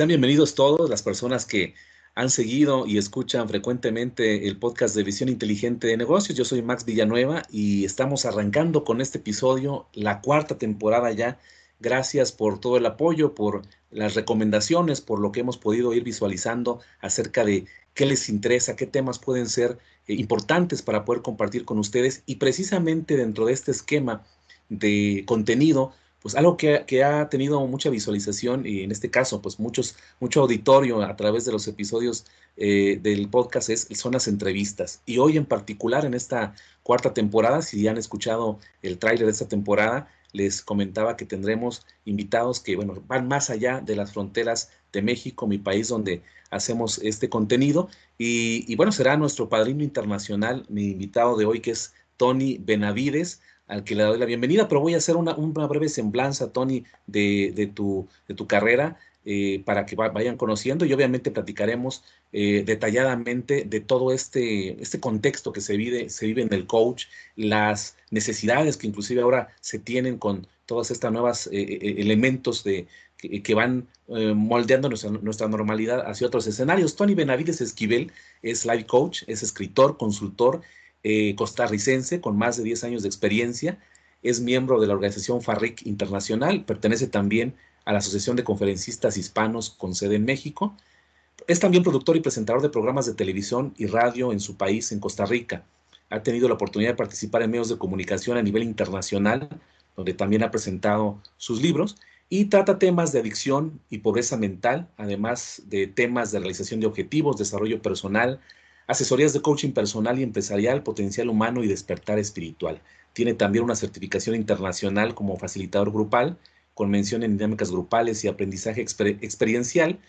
Sean bienvenidos todos, las personas que han seguido y escuchan frecuentemente el podcast de Visión Inteligente de Negocios. Yo soy Max Villanueva y estamos arrancando con este episodio, la cuarta temporada ya. Gracias por todo el apoyo, por las recomendaciones, por lo que hemos podido ir visualizando acerca de qué les interesa, qué temas pueden ser eh, importantes para poder compartir con ustedes. Y precisamente dentro de este esquema de contenido, pues algo que, ha tenido mucha visualización y en este caso, pues muchos, mucho auditorio a través de los episodios eh, del podcast es, son las entrevistas. Y hoy en particular, en esta cuarta temporada, si ya han escuchado el tráiler de esta temporada, les comentaba que tendremos invitados que, bueno, van más allá de las fronteras de México, mi país donde hacemos este contenido. Y, y bueno, será nuestro padrino internacional, mi invitado de hoy, que es Tony Benavides al que le doy la bienvenida, pero voy a hacer una, breve semblanza, Tony, de, tu, de tu carrera eh, para que vayan conociendo y obviamente platicaremos eh, detalladamente de todo este, este contexto que se vive, se vive en el coach, las necesidades que inclusive ahora se tienen con todas estas nuevas eh, elementos de, que, van moldeando nuestra, nuestra, normalidad hacia otros escenarios. Tony Benavides Esquivel es life coach, es escritor, consultor eh, costarricense con más de 10 años de experiencia. Es miembro de la organización FARRIC Internacional, pertenece también a la Asociación de Conferencistas Hispanos con sede en México. Es también productor y presentador de programas de televisión y radio en su país, en Costa Rica. Ha tenido la oportunidad de participar en medios de comunicación a nivel internacional, donde también ha presentado sus libros y trata temas de adicción y pobreza mental, además de temas de realización de objetivos, desarrollo personal, asesorías de coaching personal y empresarial, potencial humano y despertar espiritual. Tiene también una certificación internacional como facilitador grupal, con mención en dinámicas grupales y aprendizaje experiencial.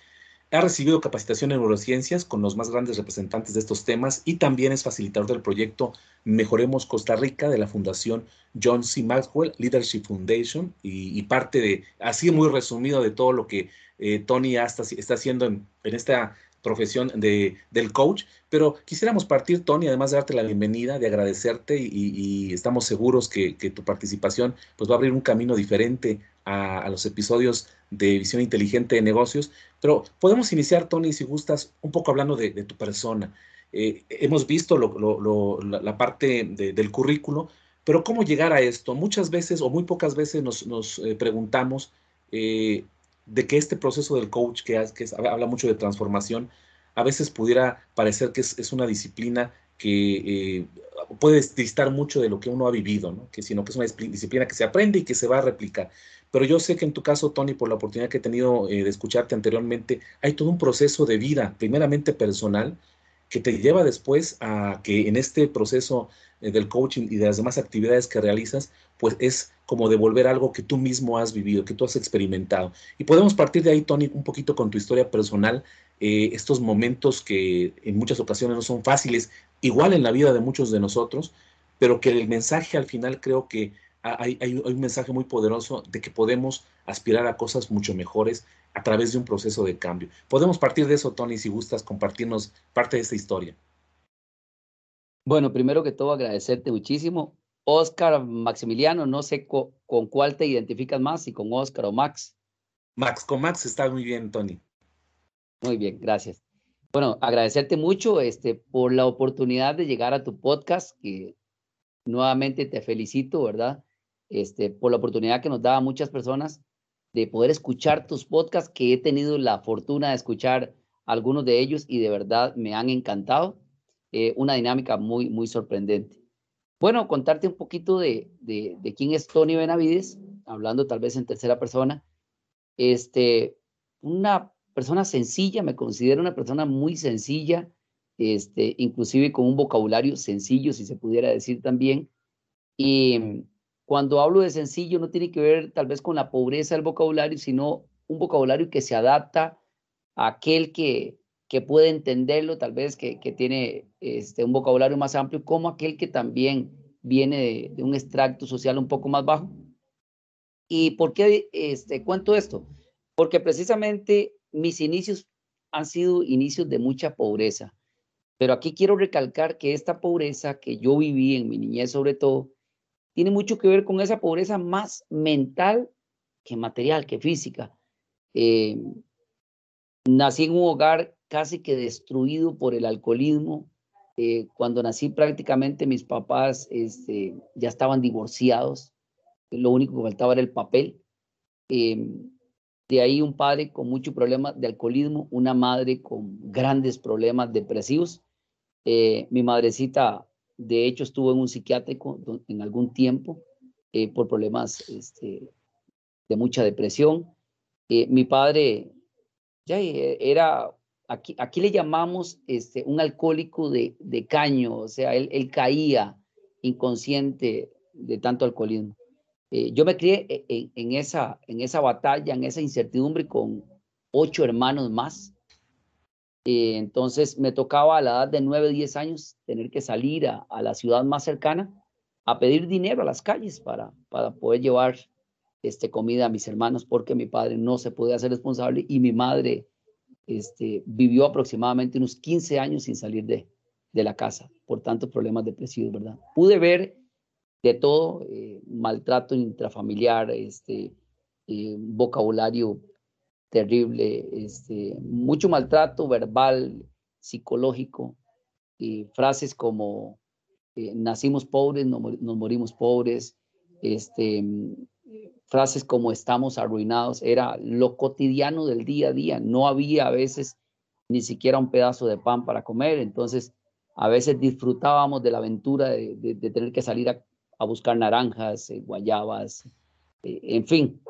Ha recibido capacitación en neurociencias con los más grandes representantes de estos temas y también es facilitador del proyecto Mejoremos Costa Rica de la Fundación John C. Maxwell Leadership Foundation y, parte de, así muy resumido, de todo lo que eh, Tony está, está haciendo en, en esta profesión de, del coach, pero quisiéramos partir, Tony, además de darte la bienvenida, de agradecerte y, estamos seguros que, tu participación pues, va a abrir un camino diferente a, los episodios de Visión Inteligente de Negocios, pero podemos iniciar, Tony, si gustas, un poco hablando de, tu persona. Eh, hemos visto la, parte del currículo, pero ¿cómo llegar a esto? Muchas veces o muy pocas veces nos, eh, preguntamos eh, de que este proceso del coach, que, habla mucho de transformación, a veces pudiera parecer que es, una disciplina que eh, puede distar mucho de lo que uno ha vivido, que sino que es una disciplina que se aprende y que se va a replicar. Pero yo sé que en tu caso, Tony, por la oportunidad que he tenido eh, de escucharte anteriormente, hay todo un proceso de vida, primeramente personal, que te lleva después a que en este proceso eh, del coaching y de las demás actividades que realizas, pues es como devolver algo que tú mismo has vivido, que tú has experimentado. Y podemos partir de ahí, Tony, un poquito con tu historia personal, eh, estos momentos que en muchas ocasiones no son fáciles, igual en la vida de muchos de nosotros, pero que el mensaje al final creo que hay, hay, un mensaje muy poderoso de que podemos aspirar a cosas mucho mejores a través de un proceso de cambio. Podemos partir de eso, Tony, si gustas compartirnos parte de esta historia. Bueno, primero que todo agradecerte muchísimo. Oscar Maximiliano, no sé con cuál te identificas más, si con Oscar o Max. Max, con Max está muy bien, Tony. Muy bien, gracias. Bueno, agradecerte mucho este, por la oportunidad de llegar a tu podcast, que nuevamente te felicito, ¿verdad? Este, por la oportunidad que nos da a muchas personas de poder escuchar tus podcasts, que he tenido la fortuna de escuchar algunos de ellos y de verdad me han encantado. Eh, una dinámica muy, muy sorprendente. Bueno, contarte un poquito de, de, quién es Tony Benavides, hablando tal vez en tercera persona. Este, una persona sencilla, me considero una persona muy sencilla, este, inclusive con un vocabulario sencillo, si se pudiera decir también. Y cuando hablo de sencillo no tiene que ver tal vez con la pobreza del vocabulario, sino un vocabulario que se adapta a aquel que, que puede entenderlo, tal vez que, que tiene este, un vocabulario más amplio, como aquel que también viene de, un extracto social un poco más bajo. ¿Y por qué este, cuento esto? Porque precisamente mis inicios han sido inicios de mucha pobreza. Pero aquí quiero recalcar que esta pobreza que yo viví en mi niñez sobre todo, tiene mucho que ver con esa pobreza más mental que material, que física. Eh, nací en un hogar casi que destruido por el alcoholismo. Eh, cuando nací prácticamente mis papás este, ya estaban divorciados. Lo único que faltaba era el papel. Em, de ahí un padre con mucho problema de alcoholismo, una madre con grandes problemas depresivos. Eh, mi madrecita, de hecho, estuvo en un psiquiátrico en algún tiempo eh, por problemas este, de mucha depresión. mi padre ya era aquí, le llamamos este, un alcohólico de, caño, o sea, él, caía inconsciente de tanto alcoholismo. Eh, yo me crié e, e, en, esa, batalla, en esa incertidumbre con ocho hermanos más. Eh, entonces me tocaba a la edad de nueve, diez años tener que salir a, a, la ciudad más cercana a pedir dinero a las calles para, para poder llevar este, comida a mis hermanos porque mi padre no se podía hacer responsable y mi madre este, vivió aproximadamente unos 15 años sin salir de, de la casa por tantos problemas depresivos, ¿verdad? Pude ver de todo, eh, maltrato intrafamiliar, este, eh, vocabulario terrible, este, mucho maltrato verbal, psicológico, frases como eh, nacimos pobres, no, nos morimos pobres, este, frases como estamos arruinados, era lo cotidiano del día a día, no había a veces ni siquiera un pedazo de pan para comer, entonces a veces disfrutábamos de la aventura de, tener que salir a, buscar naranjas, eh, guayabas, eh, en fin.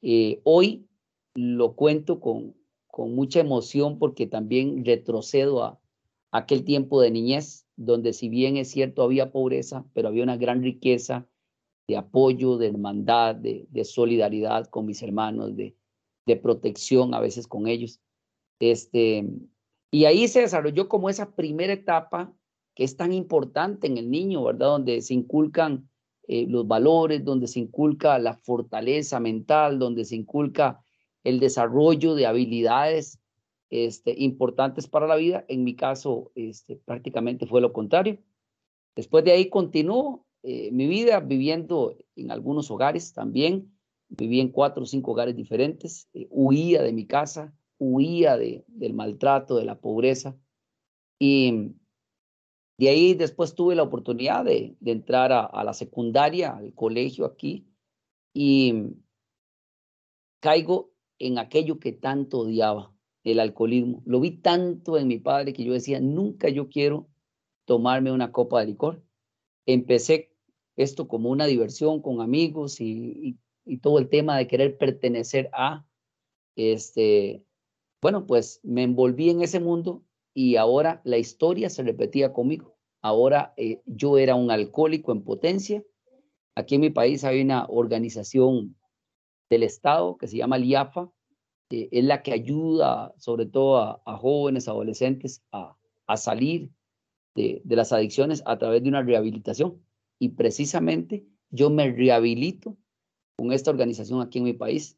Eh, hoy lo cuento con, con mucha emoción porque también retrocedo a aquel tiempo de niñez, donde si bien es cierto había pobreza, pero había una gran riqueza, de apoyo, de hermandad, de, solidaridad con mis hermanos, de, de, protección a veces con ellos. Este, y ahí se desarrolló como esa primera etapa que es tan importante en el niño, ¿verdad? Donde se inculcan eh, los valores, donde se inculca la fortaleza mental, donde se inculca el desarrollo de habilidades este, importantes para la vida. En mi caso, este, prácticamente fue lo contrario. Después de ahí continuó eh, mi vida viviendo en algunos hogares también. Viví en cuatro o cinco hogares diferentes. Eh, huía de mi casa, huía de, del maltrato, de la pobreza. Y de ahí después tuve la oportunidad de, de entrar a, a, la secundaria, al colegio aquí, y caigo en aquello que tanto odiaba, el alcoholismo. Lo vi tanto en mi padre que yo decía, nunca yo quiero tomarme una copa de licor. Empecé esto como una diversión con amigos y, todo el tema de querer pertenecer a, este, bueno, pues me envolví en ese mundo y ahora la historia se repetía conmigo. Ahora eh, yo era un alcohólico en potencia. Aquí en mi país hay una organización del Estado que se llama LIAFA, es la que ayuda sobre todo a, jóvenes, adolescentes a, salir de, las adicciones a través de una rehabilitación y precisamente yo me rehabilito con esta organización aquí en mi país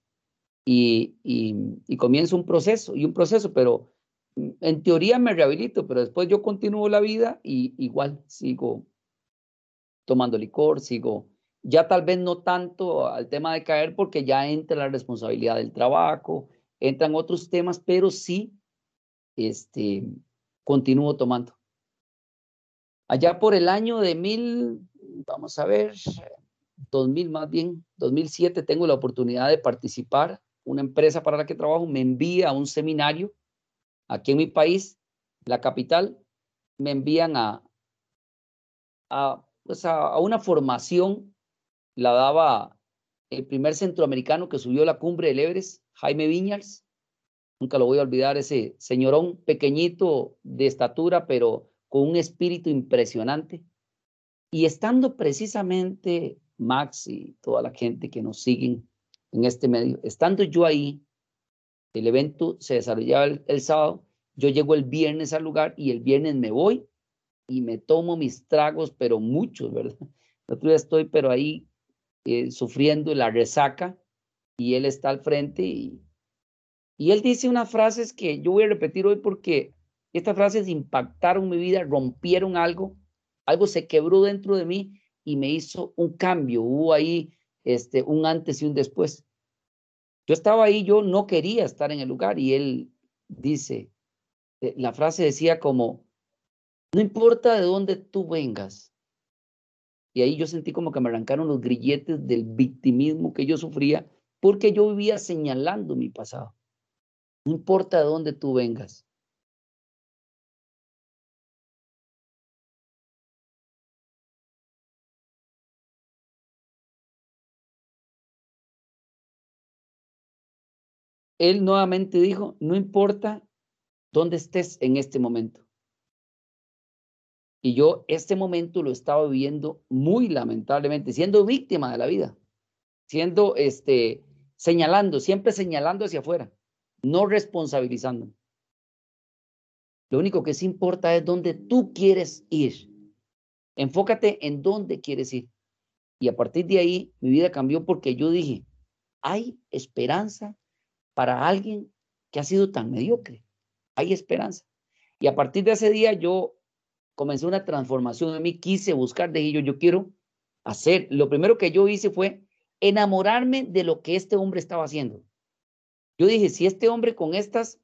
y, y, comienzo un proceso y un proceso, pero mm, en teoría me rehabilito, pero después yo continúo la vida y igual sigo tomando licor, sigo ya tal vez no tanto al tema de caer porque ya entra la responsabilidad del trabajo, entran otros temas, pero sí este, continúo tomando. Allá por el año de mil, vamos a ver, 2000 más bien, 2007 tengo la oportunidad de participar. Una empresa para la que trabajo me envía a un seminario aquí en mi país, la capital, me envían a, a, pues a, una formación, la daba el primer centroamericano que subió la cumbre del Everest, Jaime Viñals. Nunca lo voy a olvidar, ese señorón pequeñito de estatura, pero con un espíritu impresionante. Y estando precisamente Max y toda la gente que nos siguen en este medio, estando yo ahí, el evento se desarrollaba el, sábado, yo llego el viernes al lugar y el viernes me voy y me tomo mis tragos, pero muchos, ¿verdad? El otro estoy, pero ahí eh, sufriendo la resaca y él está al frente y, y él dice unas frases que yo voy a repetir hoy porque estas frases impactaron mi vida, rompieron algo algo se quebró dentro de mí y me hizo un cambio, hubo ahí este, un antes y un después. Yo estaba ahí, yo no quería estar en el lugar y él dice, eh, la frase decía como, no importa de dónde tú vengas. Y ahí yo sentí como que me arrancaron los grilletes del victimismo que yo sufría porque yo vivía señalando mi pasado. No importa de dónde tú vengas. Él nuevamente dijo, no importa dónde estés en este momento. Y yo este momento lo estaba viviendo muy lamentablemente, siendo víctima de la vida, siendo, este, señalando, siempre señalando hacia afuera, no responsabilizando. Lo único que sí importa es dónde tú quieres ir. Enfócate en dónde quieres ir. Y a partir de ahí, mi vida cambió porque yo dije, hay esperanza para alguien que ha sido tan mediocre. Hay esperanza. Y a partir de ese día yo comencé una transformación en mí, quise buscar, de ello, yo quiero hacer. Lo primero que yo hice fue enamorarme de lo que este hombre estaba haciendo. Yo dije, si este hombre con estas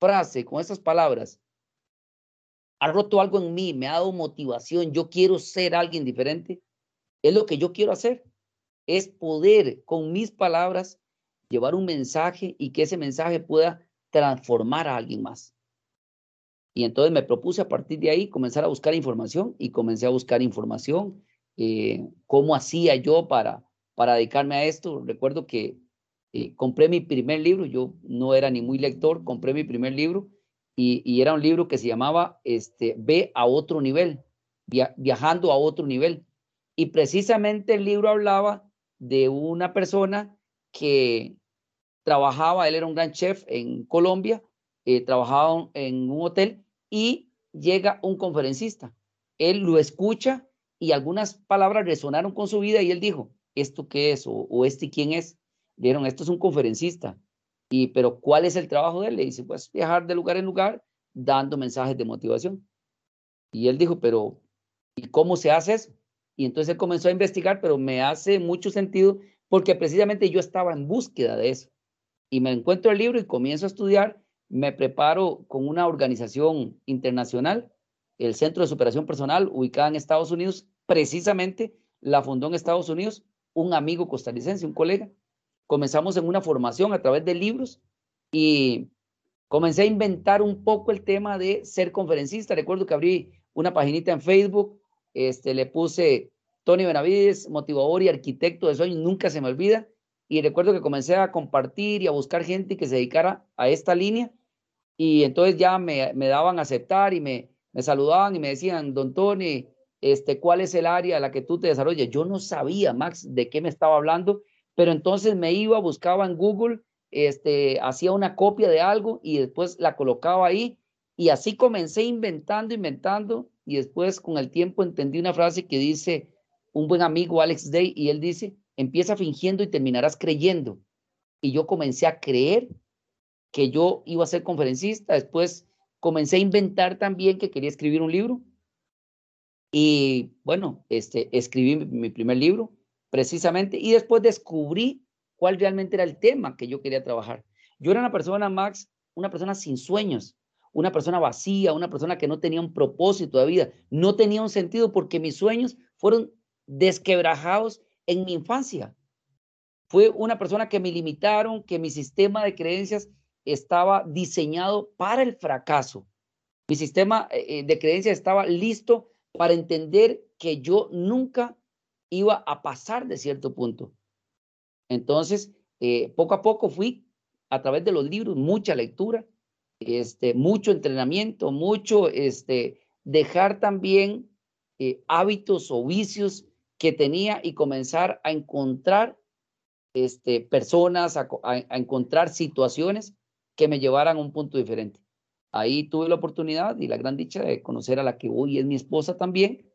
frases, con estas palabras, ha roto algo en mí, me ha dado motivación, yo quiero ser alguien diferente, es lo que yo quiero hacer. Es poder con mis palabras llevar un mensaje y que ese mensaje pueda transformar a alguien más. Y entonces me propuse a partir de ahí comenzar a buscar información y comencé a buscar información, eh, cómo hacía yo para, para dedicarme a esto. Recuerdo que eh, compré mi primer libro, yo no era ni muy lector, compré mi primer libro y, era un libro que se llamaba este, Ve a otro nivel, viajando a otro nivel. Y precisamente el libro hablaba de una persona que trabajaba, él era un gran chef en Colombia, eh, trabajaba en un hotel y llega un conferencista. Él lo escucha y algunas palabras resonaron con su vida y él dijo, ¿esto qué es? ¿O, este quién es? Dijeron, esto es un conferencista. Y, pero ¿cuál es el trabajo de él? Le dice, pues viajar de lugar en lugar dando mensajes de motivación. Y él dijo, pero ¿y cómo se hace eso? Y entonces él comenzó a investigar, pero me hace mucho sentido porque precisamente yo estaba en búsqueda de eso. Y me encuentro el libro y comienzo a estudiar, me preparo con una organización internacional, el Centro de Superación Personal, ubicada en Estados Unidos, precisamente la fundó en Estados Unidos un amigo costarricense, un colega. Comenzamos en una formación a través de libros y comencé a inventar un poco el tema de ser conferencista. Recuerdo que abrí una paginita en Facebook, este, le puse Tony Benavides, motivador y arquitecto de sueños, nunca se me olvida. Y recuerdo que comencé a compartir y a buscar gente que se dedicara a esta línea. Y entonces ya me, me daban a aceptar y me, me saludaban y me decían, don Tony, este, ¿cuál es el área a la que tú te desarrollas? Yo no sabía, Max, de qué me estaba hablando, pero entonces me iba, buscaba en Google, este, hacía una copia de algo y después la colocaba ahí. Y así comencé inventando, inventando. Y después con el tiempo entendí una frase que dice, un buen amigo, Alex Day, y él dice, empieza fingiendo y terminarás creyendo. Y yo comencé a creer que yo iba a ser conferencista, después comencé a inventar también que quería escribir un libro. Y bueno, este, escribí mi primer libro precisamente y después descubrí cuál realmente era el tema que yo quería trabajar. Yo era una persona, Max, una persona sin sueños, una persona vacía, una persona que no tenía un propósito de vida, no tenía un sentido porque mis sueños fueron desquebrajados en mi infancia. Fue una persona que me limitaron, que mi sistema de creencias estaba diseñado para el fracaso. Mi sistema eh, eh, de creencias estaba listo para entender que yo nunca iba a pasar de cierto punto. Entonces, eh, poco a poco fui a través de los libros, mucha lectura, este, mucho entrenamiento, mucho este, dejar también hábitos o vicios que tenía y comenzar a encontrar este, personas, a, encontrar situaciones que me llevaran a un punto diferente. Ahí tuve la oportunidad y la gran dicha de conocer a la que hoy es mi esposa también,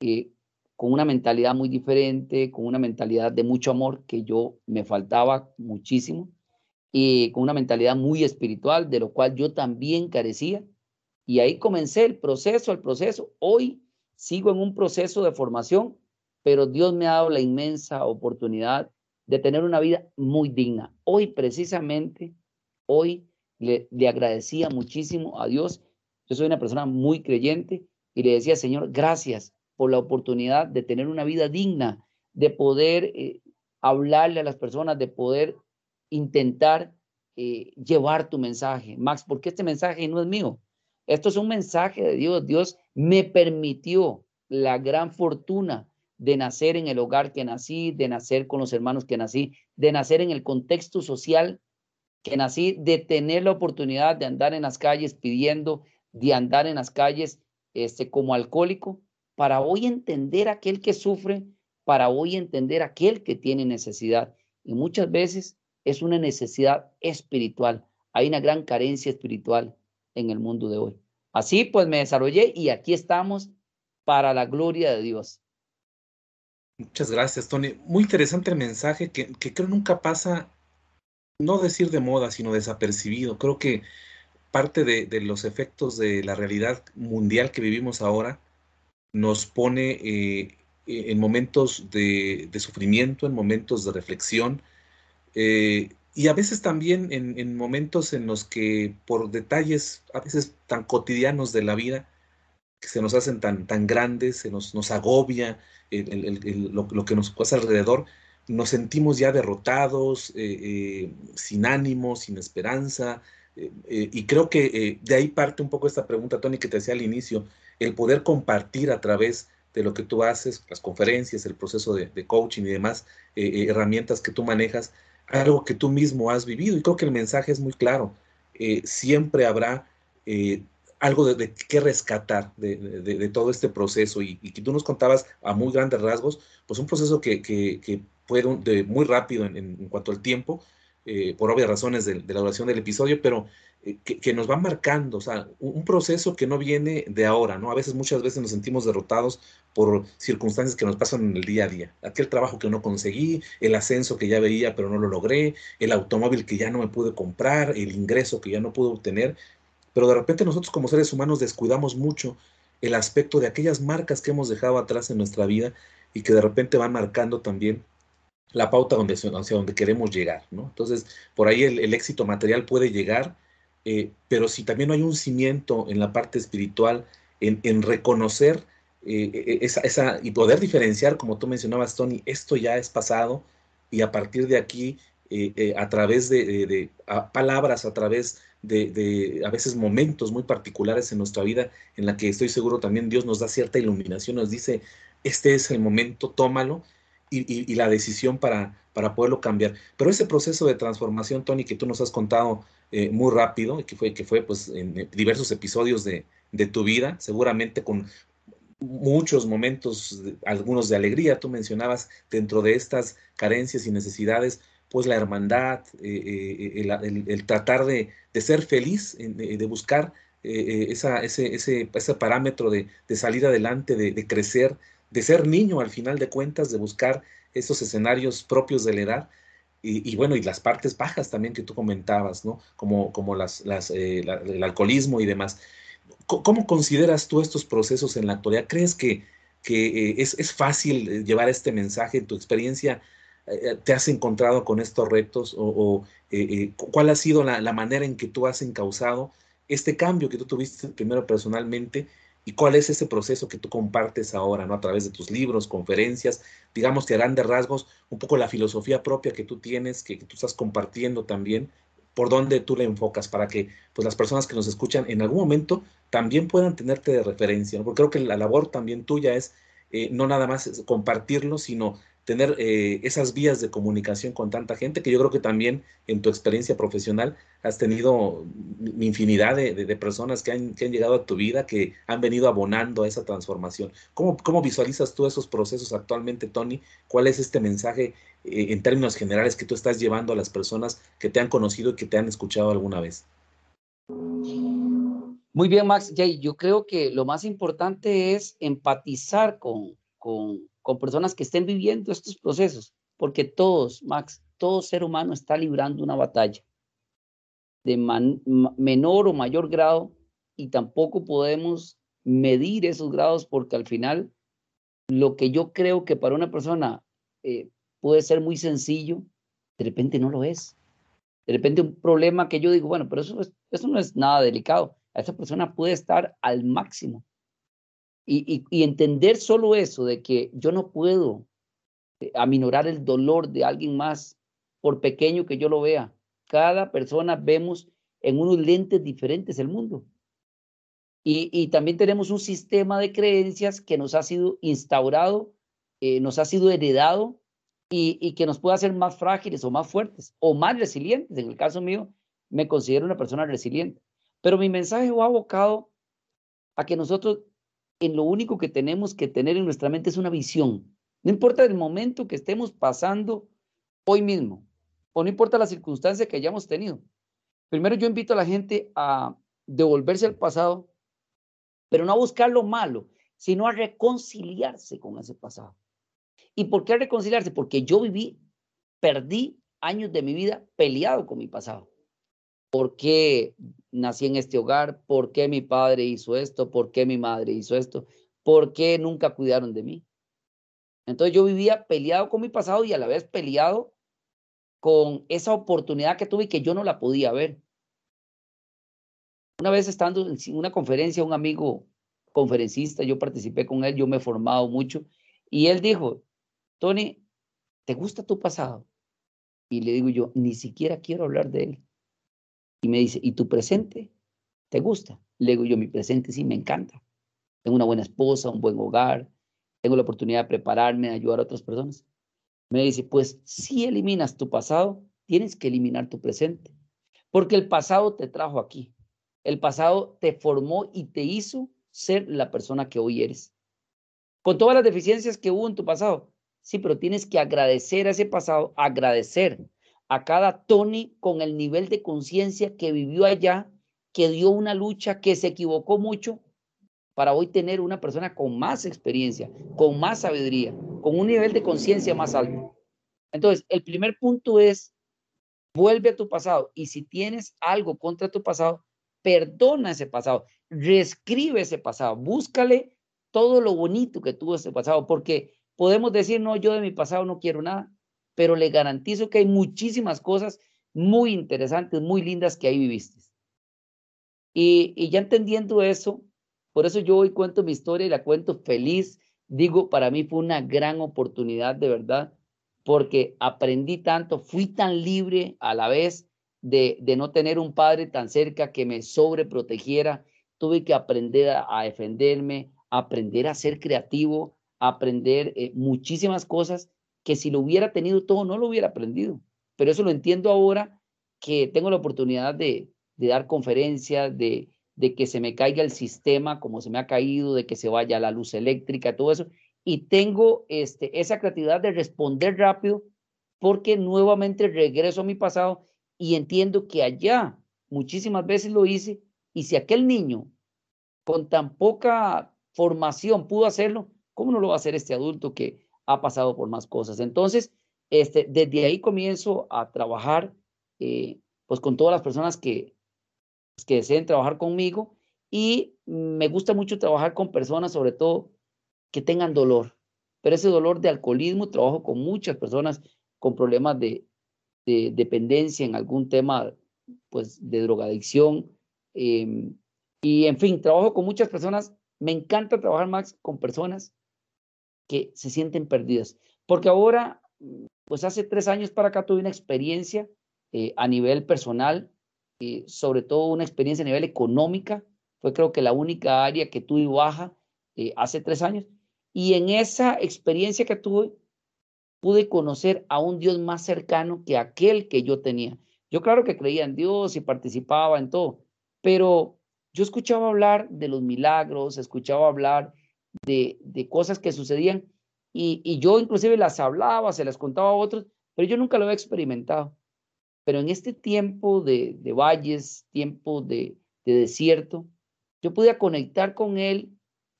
eh, con una mentalidad muy diferente, con una mentalidad de mucho amor que yo me faltaba muchísimo, y con una mentalidad muy espiritual, de lo cual yo también carecía. Y ahí comencé el proceso, el proceso. Hoy sigo en un proceso de formación pero Dios me ha dado la inmensa oportunidad de tener una vida muy digna. Hoy precisamente, hoy le, agradecía muchísimo a Dios. Yo soy una persona muy creyente y le decía, Señor, gracias por la oportunidad de tener una vida digna, de poder eh, hablarle a las personas, de poder intentar eh, llevar tu mensaje. Max, porque este mensaje no es mío. Esto es un mensaje de Dios. Dios me permitió la gran fortuna de nacer en el hogar que nací, de nacer con los hermanos que nací, de nacer en el contexto social que nací, de tener la oportunidad de andar en las calles pidiendo, de andar en las calles este, como alcohólico, para hoy entender aquel que sufre, para hoy entender aquel que tiene necesidad. Y muchas veces es una necesidad espiritual. Hay una gran carencia espiritual en el mundo de hoy. Así pues me desarrollé y aquí estamos para la gloria de Dios. Muchas gracias, Tony. Muy interesante el mensaje que, creo nunca pasa, no decir de moda, sino desapercibido. Creo que parte de, los efectos de la realidad mundial que vivimos ahora nos pone eh, en momentos de, sufrimiento, en momentos de reflexión, eh, y a veces también en, momentos en los que por detalles a veces tan cotidianos de la vida, se nos hacen tan, tan grandes, se nos, nos agobia lo, que nos pasa alrededor, nos sentimos ya derrotados, eh, eh, sin ánimo, sin esperanza. y creo que de ahí parte un poco esta pregunta, Tony, que te hacía al inicio, el poder compartir a través de lo que tú haces, las conferencias, el proceso de, coaching y demás herramientas que tú manejas, algo que tú mismo has vivido. Y creo que el mensaje es muy claro. Eh, siempre habrá eh, algo de, qué rescatar de, todo este proceso. Y, que tú nos contabas a muy grandes rasgos, pues un proceso que, que, fue de, muy rápido en, cuanto al tiempo, eh, por obvias razones de, la duración del episodio, pero eh, que, nos va marcando, o sea, un, proceso que no viene de ahora, ¿no? A veces, muchas veces nos sentimos derrotados por circunstancias que nos pasan en el día a día. Aquel trabajo que no conseguí, el ascenso que ya veía pero no lo logré, el automóvil que ya no me pude comprar, el ingreso que ya no pude obtener, pero de repente nosotros como seres humanos descuidamos mucho el aspecto de aquellas marcas que hemos dejado atrás en nuestra vida y que de repente van marcando también la pauta donde, hacia donde queremos llegar, ¿no? Entonces, por ahí el éxito material puede llegar, eh, pero si también no hay un cimiento en la parte espiritual, en, reconocer eh, e, esa, esa, y poder diferenciar, como tú mencionabas, Tony, esto ya es pasado y a partir de aquí, eh, a través de, palabras, a través de, a veces momentos muy particulares en nuestra vida, en la que estoy seguro también Dios nos da cierta iluminación, nos dice, este es el momento, tómalo, y, la decisión para, para poderlo cambiar. Pero ese proceso de transformación, Tony, que tú nos has contado eh, muy rápido, que fue, que fue pues, en diversos episodios de, de tu vida, seguramente con muchos momentos, algunos de alegría, tú mencionabas dentro de estas carencias y necesidades, pues la hermandad, eh, eh, el, tratar de, de, ser feliz, de, buscar esa, ese, ese, ese, parámetro de, de salir adelante, de, crecer, de ser niño al final de cuentas, de buscar esos escenarios propios de la edad. Y, bueno, y las partes bajas también que tú comentabas, ¿no? Como, como las, las eh, el alcoholismo y demás. ¿Cómo consideras tú estos procesos en la actualidad? ¿Crees que, que eh, es, es, fácil eh, llevar este mensaje en tu experiencia? ¿Te has encontrado con estos retos? ¿O, cuál ha sido la, manera en que tú has encauzado este cambio que tú tuviste primero personalmente y cuál es ese proceso que tú compartes ahora, ¿no? A través de tus libros, conferencias, digamos que harán de rasgos un poco la filosofía propia que tú tienes, que, tú estás compartiendo también, por dónde tú le enfocas para que pues las personas que nos escuchan en algún momento también puedan tenerte de referencia. Porque creo que la labor también tuya es eh, no nada más compartirlo, sino tener eh, esas vías de comunicación con tanta gente, que yo creo que también en tu experiencia profesional has tenido infinidad de, personas que han, llegado a tu vida, que han venido abonando a esa transformación. ¿Cómo, cómo visualizas tú esos procesos actualmente, Tony? ¿Cuál es este mensaje eh, en términos generales que tú estás llevando a las personas que te han conocido y que te han escuchado alguna vez? Muy bien, Max. yo creo que lo más importante es empatizar con, con con personas que estén viviendo estos procesos, porque todos, Max, todo ser humano está librando una batalla de menor o mayor grado y tampoco podemos medir esos grados porque al final lo que yo creo que para una persona eh, puede ser muy sencillo, de repente no lo es. De repente un problema que yo digo, bueno, pero eso, eso no es nada delicado. A esa persona puede estar al máximo. Y, entender solo eso, de que yo no puedo eh, aminorar el dolor de alguien más, por pequeño que yo lo vea. Cada persona vemos en unos lentes diferentes el mundo. Y, y también tenemos un sistema de creencias que nos ha sido instaurado, eh, nos ha sido heredado y, y, que nos puede hacer más frágiles o más fuertes o más resilientes. En el caso mío, me considero una persona resiliente. Pero mi mensaje va abocado a que nosotros en lo único que tenemos que tener en nuestra mente es una visión. No importa el momento que estemos pasando hoy mismo, o no importa la circunstancia que hayamos tenido. Primero yo invito a la gente a devolverse al pasado, pero no a buscar lo malo, sino a reconciliarse con ese pasado. ¿Y por qué reconciliarse? Porque yo viví, perdí años de mi vida peleado con mi pasado. ¿Por qué nací en este hogar? ¿Por qué mi padre hizo esto? ¿Por qué mi madre hizo esto? ¿Por qué nunca cuidaron de mí? Entonces yo vivía peleado con mi pasado y a la vez peleado con esa oportunidad que tuve que yo no la podía ver. Una vez estando en una conferencia, un amigo conferencista, yo participé con él, yo me he formado mucho, y él dijo, Tony, ¿te gusta tu pasado? Y le digo yo, ni siquiera quiero hablar de él. Y me dice, ¿y tu presente? ¿Te gusta? Le digo yo, mi presente sí me encanta. Tengo una buena esposa, un buen hogar, tengo la oportunidad de prepararme, de ayudar a otras personas. Me dice, pues si eliminas tu pasado, tienes que eliminar tu presente, porque el pasado te trajo aquí. El pasado te formó y te hizo ser la persona que hoy eres. Con todas las deficiencias que hubo en tu pasado. Sí, pero tienes que agradecer a ese pasado, agradecer a cada Tony con el nivel de conciencia que vivió allá, que dio una lucha, que se equivocó mucho, para hoy tener una persona con más experiencia, con más sabiduría, con un nivel de conciencia más alto. Entonces, el primer punto es, vuelve a tu pasado y si tienes algo contra tu pasado, perdona ese pasado, reescribe ese pasado, búscale todo lo bonito que tuvo ese pasado, porque podemos decir, no, yo de mi pasado no quiero nada, pero le garantizo que hay muchísimas cosas muy interesantes, muy lindas que ahí viviste. Y, ya entendiendo eso, por eso yo hoy cuento mi historia y la cuento feliz. Digo, para mí fue una gran oportunidad de verdad, porque aprendí tanto, fui tan libre a la vez de, de no tener un padre tan cerca que me sobreprotegiera. Tuve que aprender a, defenderme, aprender a ser creativo, aprender eh, muchísimas cosas que si lo hubiera tenido todo no lo hubiera aprendido. Pero eso lo entiendo ahora que tengo la oportunidad de, dar conferencias, de, de que se me caiga el sistema como se me ha caído, de que se vaya la luz eléctrica, todo eso. Y tengo este, esa creatividad de responder rápido porque nuevamente regreso a mi pasado y entiendo que allá muchísimas veces lo hice y si aquel niño con tan poca formación pudo hacerlo, ¿cómo no lo va a hacer este adulto que ha pasado por más cosas. Entonces, este, desde ahí comienzo a trabajar eh, pues con todas las personas que, que deseen trabajar conmigo y me gusta mucho trabajar con personas, sobre todo, que tengan dolor. Pero ese dolor de alcoholismo, trabajo con muchas personas con problemas de, de dependencia en algún tema, pues, de drogadicción. Em, y, en fin, trabajo con muchas personas. Me encanta trabajar más con personas que se sienten perdidas. Porque ahora, pues hace tres años para acá tuve una experiencia eh, a nivel personal, y sobre todo una experiencia a nivel económica. Fue creo que la única área que tuve baja eh, hace tres años. Y en esa experiencia que tuve, pude conocer a un Dios más cercano que aquel que yo tenía. Yo claro que creía en Dios y participaba en todo, pero yo escuchaba hablar de los milagros, escuchaba hablar de, cosas que sucedían y, yo inclusive las hablaba, se las contaba a otros, pero yo nunca lo había experimentado. Pero en este tiempo de, valles, tiempo de, de desierto, yo pude conectar con él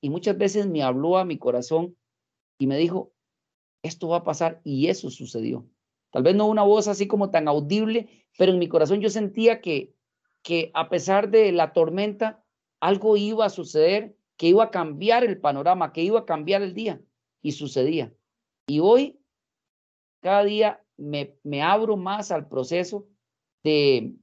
y muchas veces me habló a mi corazón y me dijo, esto va a pasar y eso sucedió. Tal vez no una voz así como tan audible, pero en mi corazón yo sentía que, que a pesar de la tormenta, algo iba a suceder que iba a cambiar el panorama, que iba a cambiar el día. Y sucedía. Y hoy, cada día me, me abro más al proceso de,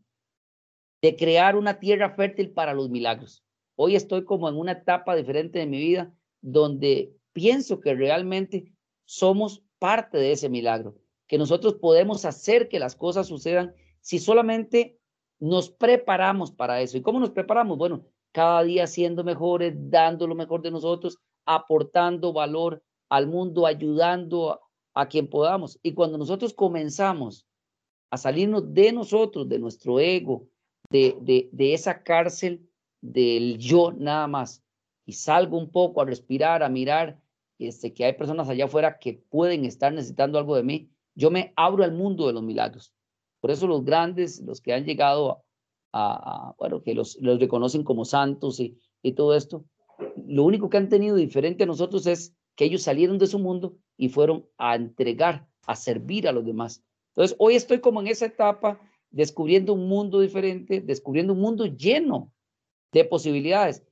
de crear una tierra fértil para los milagros. Hoy estoy como en una etapa diferente de mi vida donde pienso que realmente somos parte de ese milagro, que nosotros podemos hacer que las cosas sucedan si solamente nos preparamos para eso. ¿Y cómo nos preparamos? Bueno, cada día siendo mejores, dando lo mejor de nosotros, aportando valor al mundo, ayudando a, quien podamos. Y cuando nosotros comenzamos a salirnos de nosotros, de nuestro ego, de, de, de esa cárcel del yo nada más, y salgo un poco a respirar, a mirar, este, que hay personas allá afuera que pueden estar necesitando algo de mí, yo me abro al mundo de los milagros. Por eso los grandes, los que han llegado a, bueno, que los, los, reconocen como santos y, todo esto, lo único que han tenido diferente a nosotros es que ellos salieron de su mundo y fueron a entregar, a servir a los demás. Entonces, hoy estoy como en esa etapa, descubriendo un mundo diferente, descubriendo un mundo lleno de posibilidades.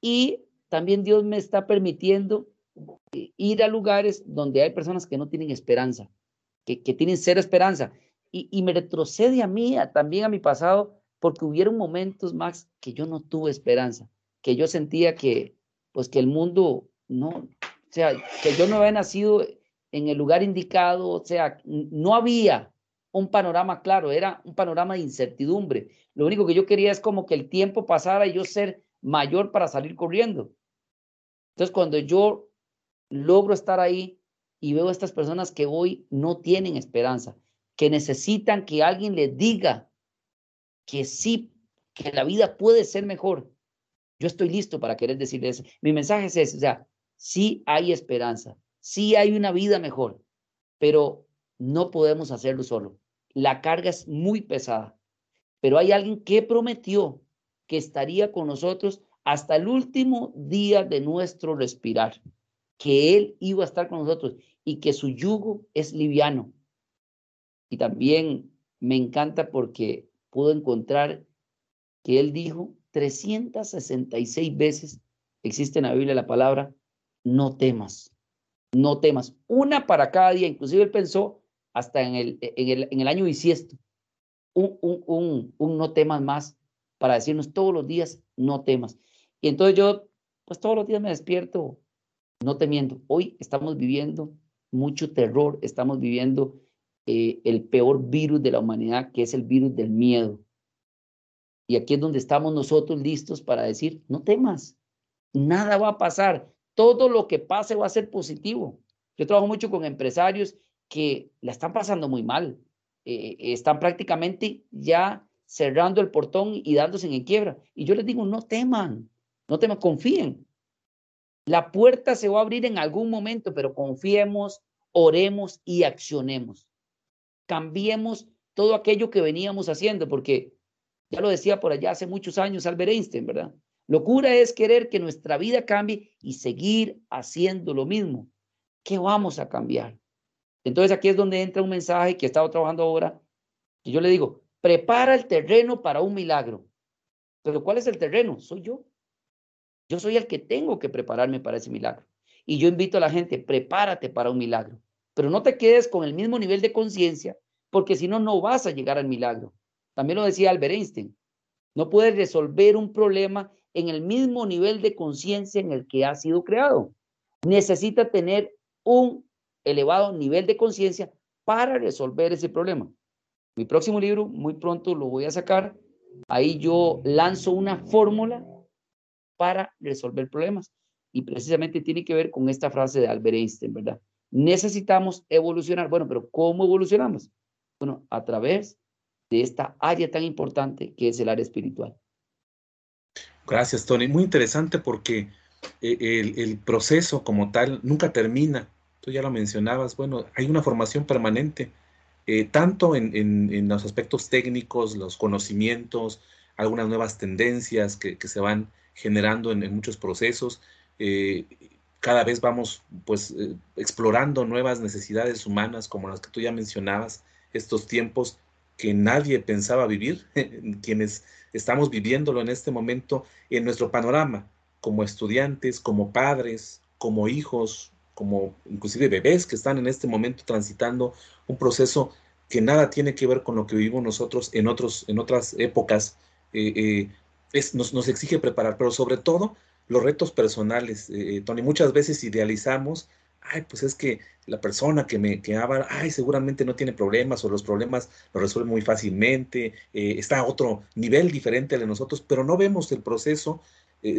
Y también Dios me está permitiendo ir a lugares donde hay personas que no tienen esperanza, que, tienen cero esperanza. Y, me retrocede a mí, también a mi pasado, porque hubieron momentos, Max, que yo no tuve esperanza, que yo sentía que, pues, que el mundo no, o sea, que yo no había nacido en el lugar indicado, o sea, no había un panorama claro, era un panorama de incertidumbre. Lo único que yo quería es como que el tiempo pasara y yo ser mayor para salir corriendo. Entonces, cuando yo logro estar ahí y veo a estas personas que hoy no tienen esperanza, que necesitan que alguien les diga que sí, que la vida puede ser mejor, yo estoy listo para querer decirles. Mi mensaje es ese, o sea, sí hay esperanza, sí hay una vida mejor, pero no podemos hacerlo solo la carga es muy pesada, pero hay alguien que prometió que estaría con nosotros hasta el último día de nuestro respirar, que Él iba a estar con nosotros y que su yugo es liviano. Y también me encanta porque pudo encontrar que Él dijo 366 veces, existe en la Biblia la palabra, no temas, no temas, una para cada día, inclusive Él pensó hasta en el, en el, en el año bisiesto, un, un, un, un no temas más para decirnos todos los días no temas. Y entonces yo, pues todos los días me despierto no temiendo. Hoy estamos viviendo mucho terror, estamos viviendo eh, el peor virus de la humanidad, que es el virus del miedo. Y aquí es donde estamos nosotros listos para decir, no temas, nada va a pasar, todo lo que pase va a ser positivo. Yo trabajo mucho con empresarios que la están pasando muy mal. Eh, están prácticamente ya cerrando el portón y dándose en quiebra. Y yo les digo, no teman, no teman, confíen. La puerta se va a abrir en algún momento, pero confiemos, oremos y accionemos. Cambiemos todo aquello que veníamos haciendo, porque ya lo decía por allá hace muchos años Albert Einstein, ¿verdad? Locura es querer que nuestra vida cambie y seguir haciendo lo mismo. ¿Qué vamos a cambiar? Entonces aquí es donde entra un mensaje que he estado trabajando ahora, y yo le digo, prepara el terreno para un milagro. Pero ¿cuál es el terreno? Soy yo. Yo soy el que tengo que prepararme para ese milagro. Y yo invito a la gente, prepárate para un milagro. Pero no te quedes con el mismo nivel de conciencia, porque si no, no vas a llegar al milagro. También lo decía Albert Einstein. No puedes resolver un problema en el mismo nivel de conciencia en el que ha sido creado. Necesita tener un elevado nivel de conciencia para resolver ese problema. Mi próximo libro, muy pronto lo voy a sacar. Ahí yo lanzo una fórmula para resolver problemas. Y precisamente tiene que ver con esta frase de Albert Einstein, ¿verdad? Necesitamos evolucionar. Bueno, pero ¿cómo evolucionamos? Bueno, a través de esta área tan importante que es el área espiritual. Gracias, Tony. Muy interesante porque eh, el, proceso como tal nunca termina tú ya lo mencionabas, bueno, hay una formación permanente, eh, tanto en, los aspectos técnicos, los conocimientos, algunas nuevas tendencias que, se van generando en, muchos procesos. Eh, cada vez vamos pues eh, explorando nuevas necesidades humanas como las que tú ya mencionabas, estos tiempos que nadie pensaba vivir, quienes estamos viviéndolo en este momento en nuestro panorama, como estudiantes, como padres, como hijos, como inclusive bebés que están en este momento transitando un proceso que nada tiene que ver con lo que vivimos nosotros en, otros, en otras épocas, eh, eh, nos, nos, exige preparar, pero sobre todo los retos personales, eh, Tony. Muchas veces idealizamos, ay, pues es que la persona que me que habla, ay, seguramente no tiene problemas o los problemas los resuelve muy fácilmente, está a otro nivel diferente de nosotros, pero no vemos el proceso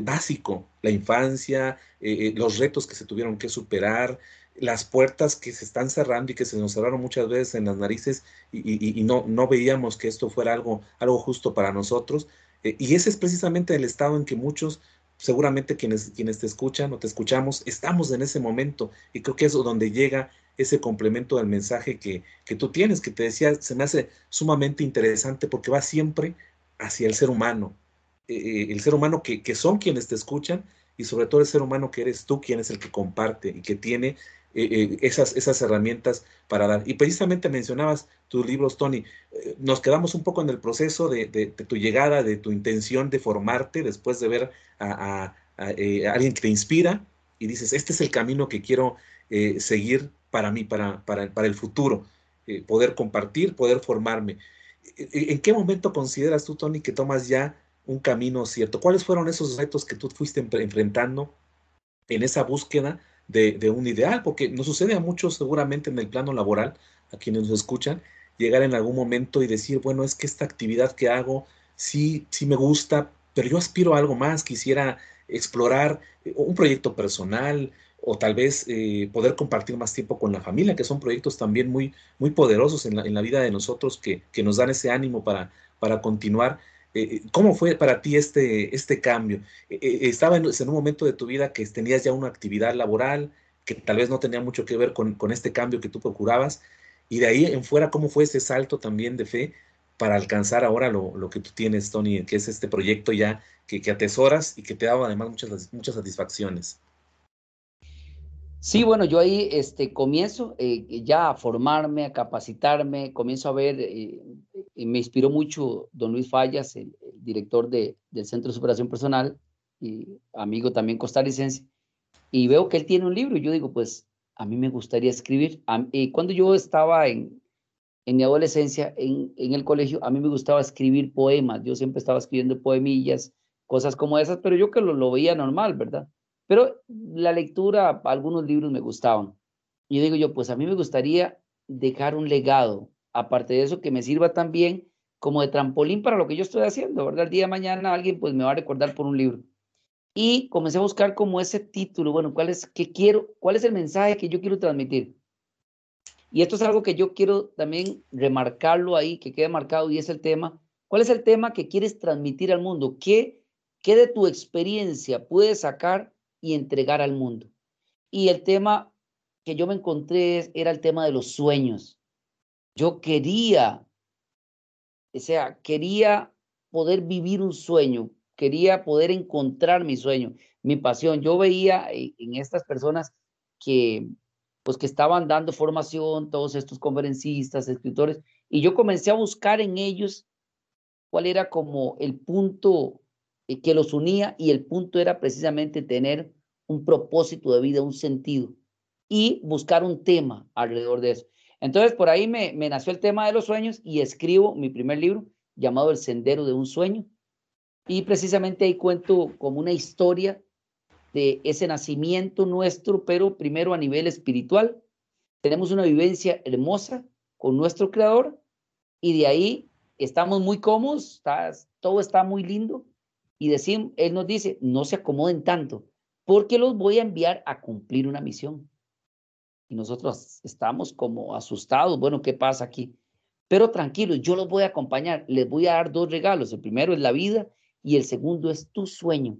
básico, la infancia, los retos que se tuvieron que superar, las puertas que se están cerrando y que se nos cerraron muchas veces en las narices y, no, no veíamos que esto fuera algo, algo justo para nosotros. Eh, y ese es precisamente el estado en que muchos, seguramente quienes, quienes te escuchan o te escuchamos, estamos en ese momento. Y creo que es donde llega ese complemento del mensaje que, que tú tienes, que te decía, se me hace sumamente interesante porque va siempre hacia el ser humano. Eh, eh, el ser humano que, que son quienes te escuchan y sobre todo el ser humano que eres tú, quien es el que comparte y que tiene eh, eh, esas, esas herramientas para dar. Y precisamente mencionabas tus libros, Tony. Eh, nos quedamos un poco en el proceso de, tu llegada, de tu intención de formarte después de ver a, alguien que te inspira y dices, este es el camino que quiero seguir para mí, para, para, para el futuro, poder compartir, poder formarme. ¿En qué momento consideras tú, Tony, que tomas ya un camino cierto? ¿Cuáles fueron esos retos que tú fuiste enfrentando en esa búsqueda de, un ideal, porque nos sucede a muchos seguramente en el plano laboral, a quienes nos escuchan, llegar en algún momento y decir, bueno, es que esta actividad que hago sí, sí me gusta, pero yo aspiro a algo más, quisiera explorar eh, un proyecto personal o tal vez eh, poder compartir más tiempo con la familia, que son proyectos también muy, muy poderosos en la, en la vida de nosotros que, que, nos dan ese ánimo para, para continuar. Eh, ¿Cómo fue para ti este, este cambio? Eh, eh, ¿Estaba en, un momento de tu vida que tenías ya una actividad laboral que tal vez no tenía mucho que ver con, este cambio que tú procurabas? Y de ahí en fuera, ¿cómo fue ese salto también de fe para alcanzar ahora lo, que tú tienes, Tony, que es este proyecto ya que, atesoras y que te da además muchas, muchas satisfacciones? Sí, bueno, yo ahí este, comienzo ya a formarme, a capacitarme, comienzo a ver me inspiró mucho don Luis Fallas, el, director de, del Centro de Superación Personal y amigo también costarricense, y veo que él tiene un libro y yo digo, pues a mí me gustaría escribir. y cuando yo estaba en, en mi adolescencia en, en, el colegio, a mí me gustaba escribir poemas, yo siempre estaba escribiendo poemillas, cosas como esas, pero yo que lo, lo veía normal, ¿verdad? Pero la lectura, algunos libros me gustaban. Y digo yo, pues a mí me gustaría dejar un legado, aparte de eso, que me sirva también como de trampolín para lo que yo estoy haciendo, ¿verdad? El día de mañana alguien pues me va a recordar por un libro. Y comencé a buscar como ese título, bueno, ¿cuál es, qué quiero, cuál es el mensaje que yo quiero transmitir? Y esto es algo que yo quiero también remarcarlo ahí, que quede marcado, y es el tema, ¿cuál es el tema que quieres transmitir al mundo? ¿Qué, qué de tu experiencia puedes sacar y entregar al mundo? Y el tema que yo me encontré era el tema de los sueños. Yo quería, o sea, quería poder vivir un sueño, quería poder encontrar mi sueño, mi pasión. Yo veía en estas personas que, pues, que estaban dando formación, todos estos conferencistas, escritores, y yo comencé a buscar en ellos cuál era como el punto eh, que los unía y el punto era precisamente tener un propósito de vida, un sentido y buscar un tema alrededor de eso. Entonces, por ahí me, nació el tema de los sueños y escribo mi primer libro llamado El Sendero de un Sueño. Y precisamente ahí cuento como una historia de ese nacimiento nuestro, pero primero a nivel espiritual. Tenemos una vivencia hermosa con nuestro creador y de ahí estamos muy cómodos, todo está muy lindo. Y decimos, él nos dice, no se acomoden tanto, porque los voy a enviar a cumplir una misión y nosotros estamos como asustados, bueno, ¿qué pasa aquí? Pero tranquilos, yo los voy a acompañar, les voy a dar dos regalos. El primero es la vida y el segundo es tu sueño.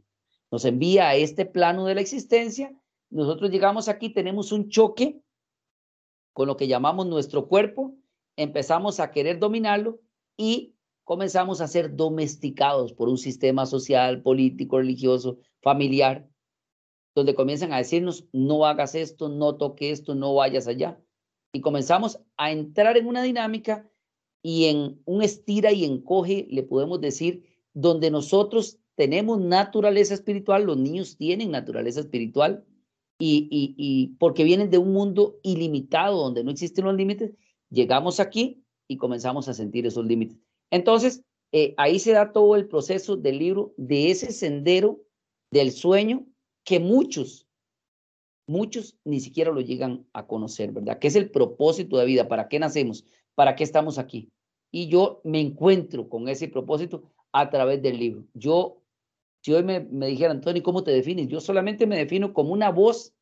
Nos envía a este plano de la existencia. Nosotros llegamos aquí, tenemos un choque con lo que llamamos nuestro cuerpo, empezamos a querer dominarlo y comenzamos a ser domesticados por un sistema social, político, religioso, familiar donde comienzan a decirnos, no hagas esto, no toque esto, no vayas allá. Y comenzamos a entrar en una dinámica y en un estira y encoge, le podemos decir, donde nosotros tenemos naturaleza espiritual, los niños tienen naturaleza espiritual, y, y, y porque vienen de un mundo ilimitado, donde no existen los límites, llegamos aquí y comenzamos a sentir esos límites. Entonces, eh, ahí se da todo el proceso del libro, de ese sendero del sueño que muchos, muchos ni siquiera lo llegan a conocer, ¿verdad? ¿Qué es el propósito de vida? ¿Para qué nacemos? ¿Para qué estamos aquí? Y yo me encuentro con ese propósito a través del libro. Yo, si hoy me, me dijera, Antonio, ¿cómo te defines? Yo solamente me defino como una voz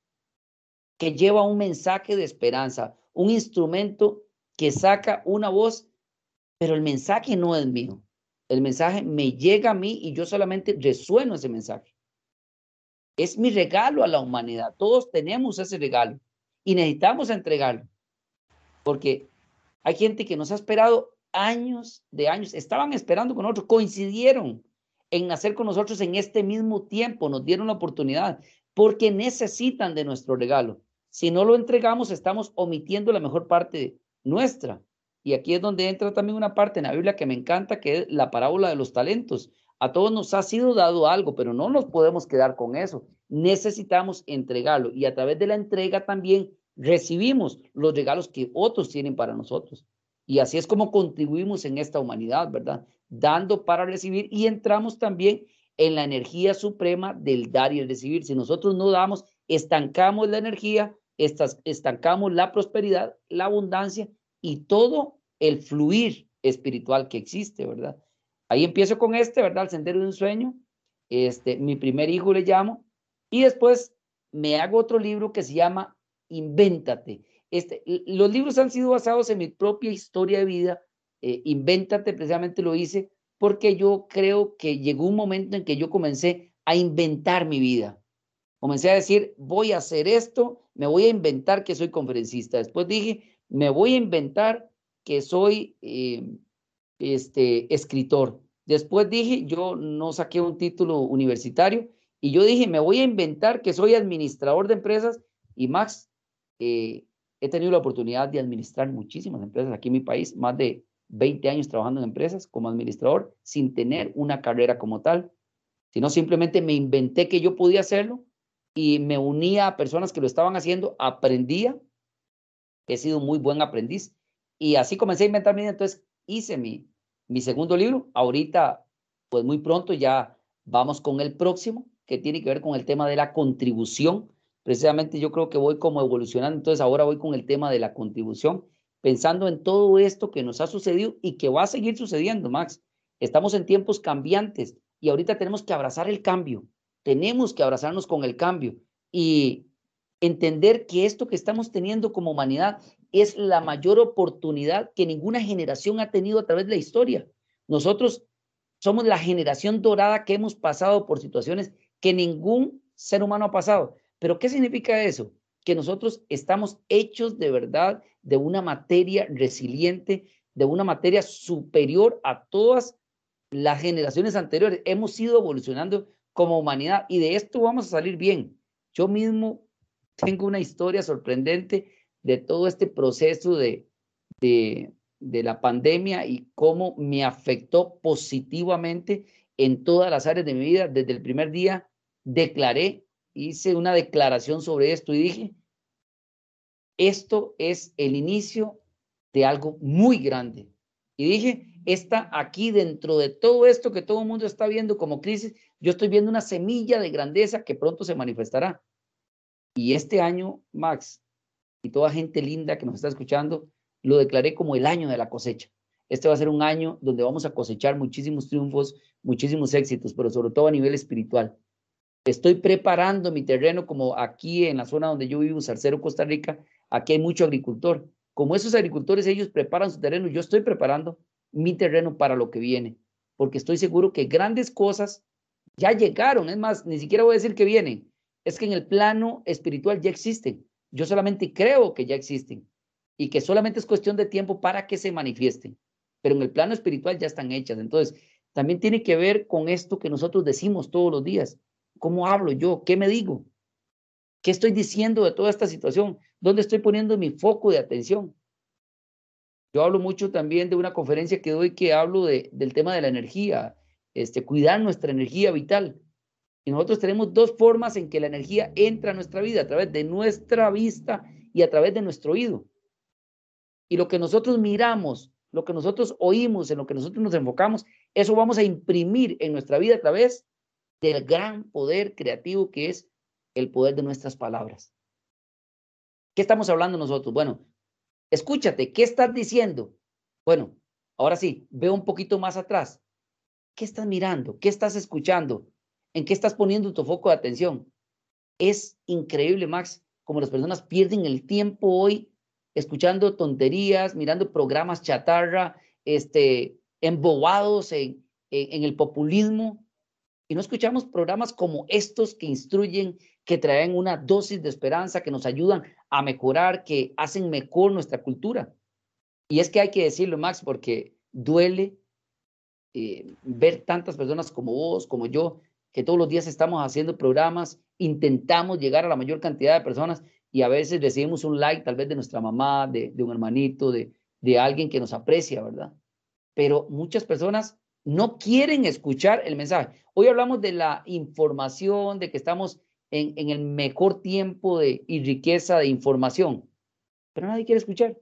que lleva un mensaje de esperanza, un instrumento que saca una voz, pero el mensaje no es mío. El mensaje me llega a mí y yo solamente resueno ese mensaje. Es mi regalo a la humanidad. Todos tenemos ese regalo y necesitamos entregarlo. Porque hay gente que nos ha esperado años de años. Estaban esperando con nosotros, coincidieron en nacer con nosotros en este mismo tiempo, nos dieron la oportunidad, porque necesitan de nuestro regalo. Si no lo entregamos, estamos omitiendo la mejor parte nuestra. Y aquí es donde entra también una parte en la Biblia que me encanta, que es la parábola de los talentos. A todos nos ha sido dado algo, pero no nos podemos quedar con eso. Necesitamos entregarlo y a través de la entrega también recibimos los regalos que otros tienen para nosotros. Y así es como contribuimos en esta humanidad, ¿verdad? Dando para recibir y entramos también en la energía suprema del dar y el recibir. Si nosotros no damos, estancamos la energía, estancamos la prosperidad, la abundancia y todo el fluir espiritual que existe, ¿verdad? Ahí empiezo con este, ¿verdad? El sendero de un sueño. Este, mi primer hijo le llamo. Y después me hago otro libro que se llama Invéntate. Este, los libros han sido basados en mi propia historia de vida. Eh, Invéntate, precisamente lo hice porque yo creo que llegó un momento en que yo comencé a inventar mi vida. Comencé a decir, voy a hacer esto, me voy a inventar que soy conferencista. Después dije, me voy a inventar que soy eh, este, escritor. Después dije, yo no saqué un título universitario y yo dije, me voy a inventar que soy administrador de empresas y Max, eh, he tenido la oportunidad de administrar muchísimas empresas aquí en mi país, más de 20 años trabajando en empresas como administrador sin tener una carrera como tal, sino simplemente me inventé que yo podía hacerlo y me unía a personas que lo estaban haciendo, aprendía he sido muy buen aprendiz. Y así comencé a inventar mi. Entonces hice mi, mi segundo libro. Ahorita, pues muy pronto ya vamos con el próximo, que tiene que ver con el tema de la contribución. Precisamente yo creo que voy como evolucionando. Entonces ahora voy con el tema de la contribución, pensando en todo esto que nos ha sucedido y que va a seguir sucediendo, Max. Estamos en tiempos cambiantes y ahorita tenemos que abrazar el cambio. Tenemos que abrazarnos con el cambio. Y entender que esto que estamos teniendo como humanidad es la mayor oportunidad que ninguna generación ha tenido a través de la historia. Nosotros somos la generación dorada que hemos pasado por situaciones que ningún ser humano ha pasado. Pero ¿qué significa eso? Que nosotros estamos hechos de verdad de una materia resiliente, de una materia superior a todas las generaciones anteriores. Hemos ido evolucionando como humanidad y de esto vamos a salir bien. Yo mismo tengo una historia sorprendente de todo este proceso de, de, la pandemia y cómo me afectó positivamente en todas las áreas de mi vida. Desde el primer día declaré, hice una declaración sobre esto y dije, esto es el inicio de algo muy grande. Y dije, está aquí dentro de todo esto que todo el mundo está viendo como crisis, yo estoy viendo una semilla de grandeza que pronto se manifestará. Y este año, Max, y toda gente linda que nos está escuchando, lo declaré como el año de la cosecha. Este va a ser un año donde vamos a cosechar muchísimos triunfos, muchísimos éxitos, pero sobre todo a nivel espiritual. Estoy preparando mi terreno como aquí en la zona donde yo vivo, Sarcero, Costa Rica, aquí hay mucho agricultor. Como esos agricultores, ellos preparan su terreno, yo estoy preparando mi terreno para lo que viene, porque estoy seguro que grandes cosas ya llegaron. Es más, ni siquiera voy a decir que vienen, es que en el plano espiritual ya existen. Yo solamente creo que ya existen y que solamente es cuestión de tiempo para que se manifiesten. Pero en el plano espiritual ya están hechas. Entonces, también tiene que ver con esto que nosotros decimos todos los días. ¿Cómo hablo yo? ¿Qué me digo? ¿Qué estoy diciendo de toda esta situación? ¿Dónde estoy poniendo mi foco de atención? Yo hablo mucho también de una conferencia que doy que hablo de, del tema de la energía, este, cuidar nuestra energía vital. Y nosotros tenemos dos formas en que la energía entra a nuestra vida, a través de nuestra vista y a través de nuestro oído. Y lo que nosotros miramos, lo que nosotros oímos, en lo que nosotros nos enfocamos, eso vamos a imprimir en nuestra vida a través del gran poder creativo que es el poder de nuestras palabras. ¿Qué estamos hablando nosotros? Bueno, escúchate, ¿qué estás diciendo? Bueno, ahora sí, veo un poquito más atrás. ¿Qué estás mirando? ¿Qué estás escuchando? ¿En qué estás poniendo tu foco de atención? Es increíble, Max, como las personas pierden el tiempo hoy escuchando tonterías, mirando programas chatarra, este, embobados en, en, el populismo. Y no escuchamos programas como estos que instruyen, que traen una dosis de esperanza, que nos ayudan a mejorar, que hacen mejor nuestra cultura. Y es que hay que decirlo, Max, porque duele eh, ver tantas personas como vos, como yo, que todos los días estamos haciendo programas, intentamos llegar a la mayor cantidad de personas y a veces recibimos un like tal vez de nuestra mamá, de, un hermanito, de, de alguien que nos aprecia, ¿verdad? Pero muchas personas no quieren escuchar el mensaje. Hoy hablamos de la información, de que estamos en, en el mejor tiempo de, y riqueza de información, pero nadie quiere escuchar.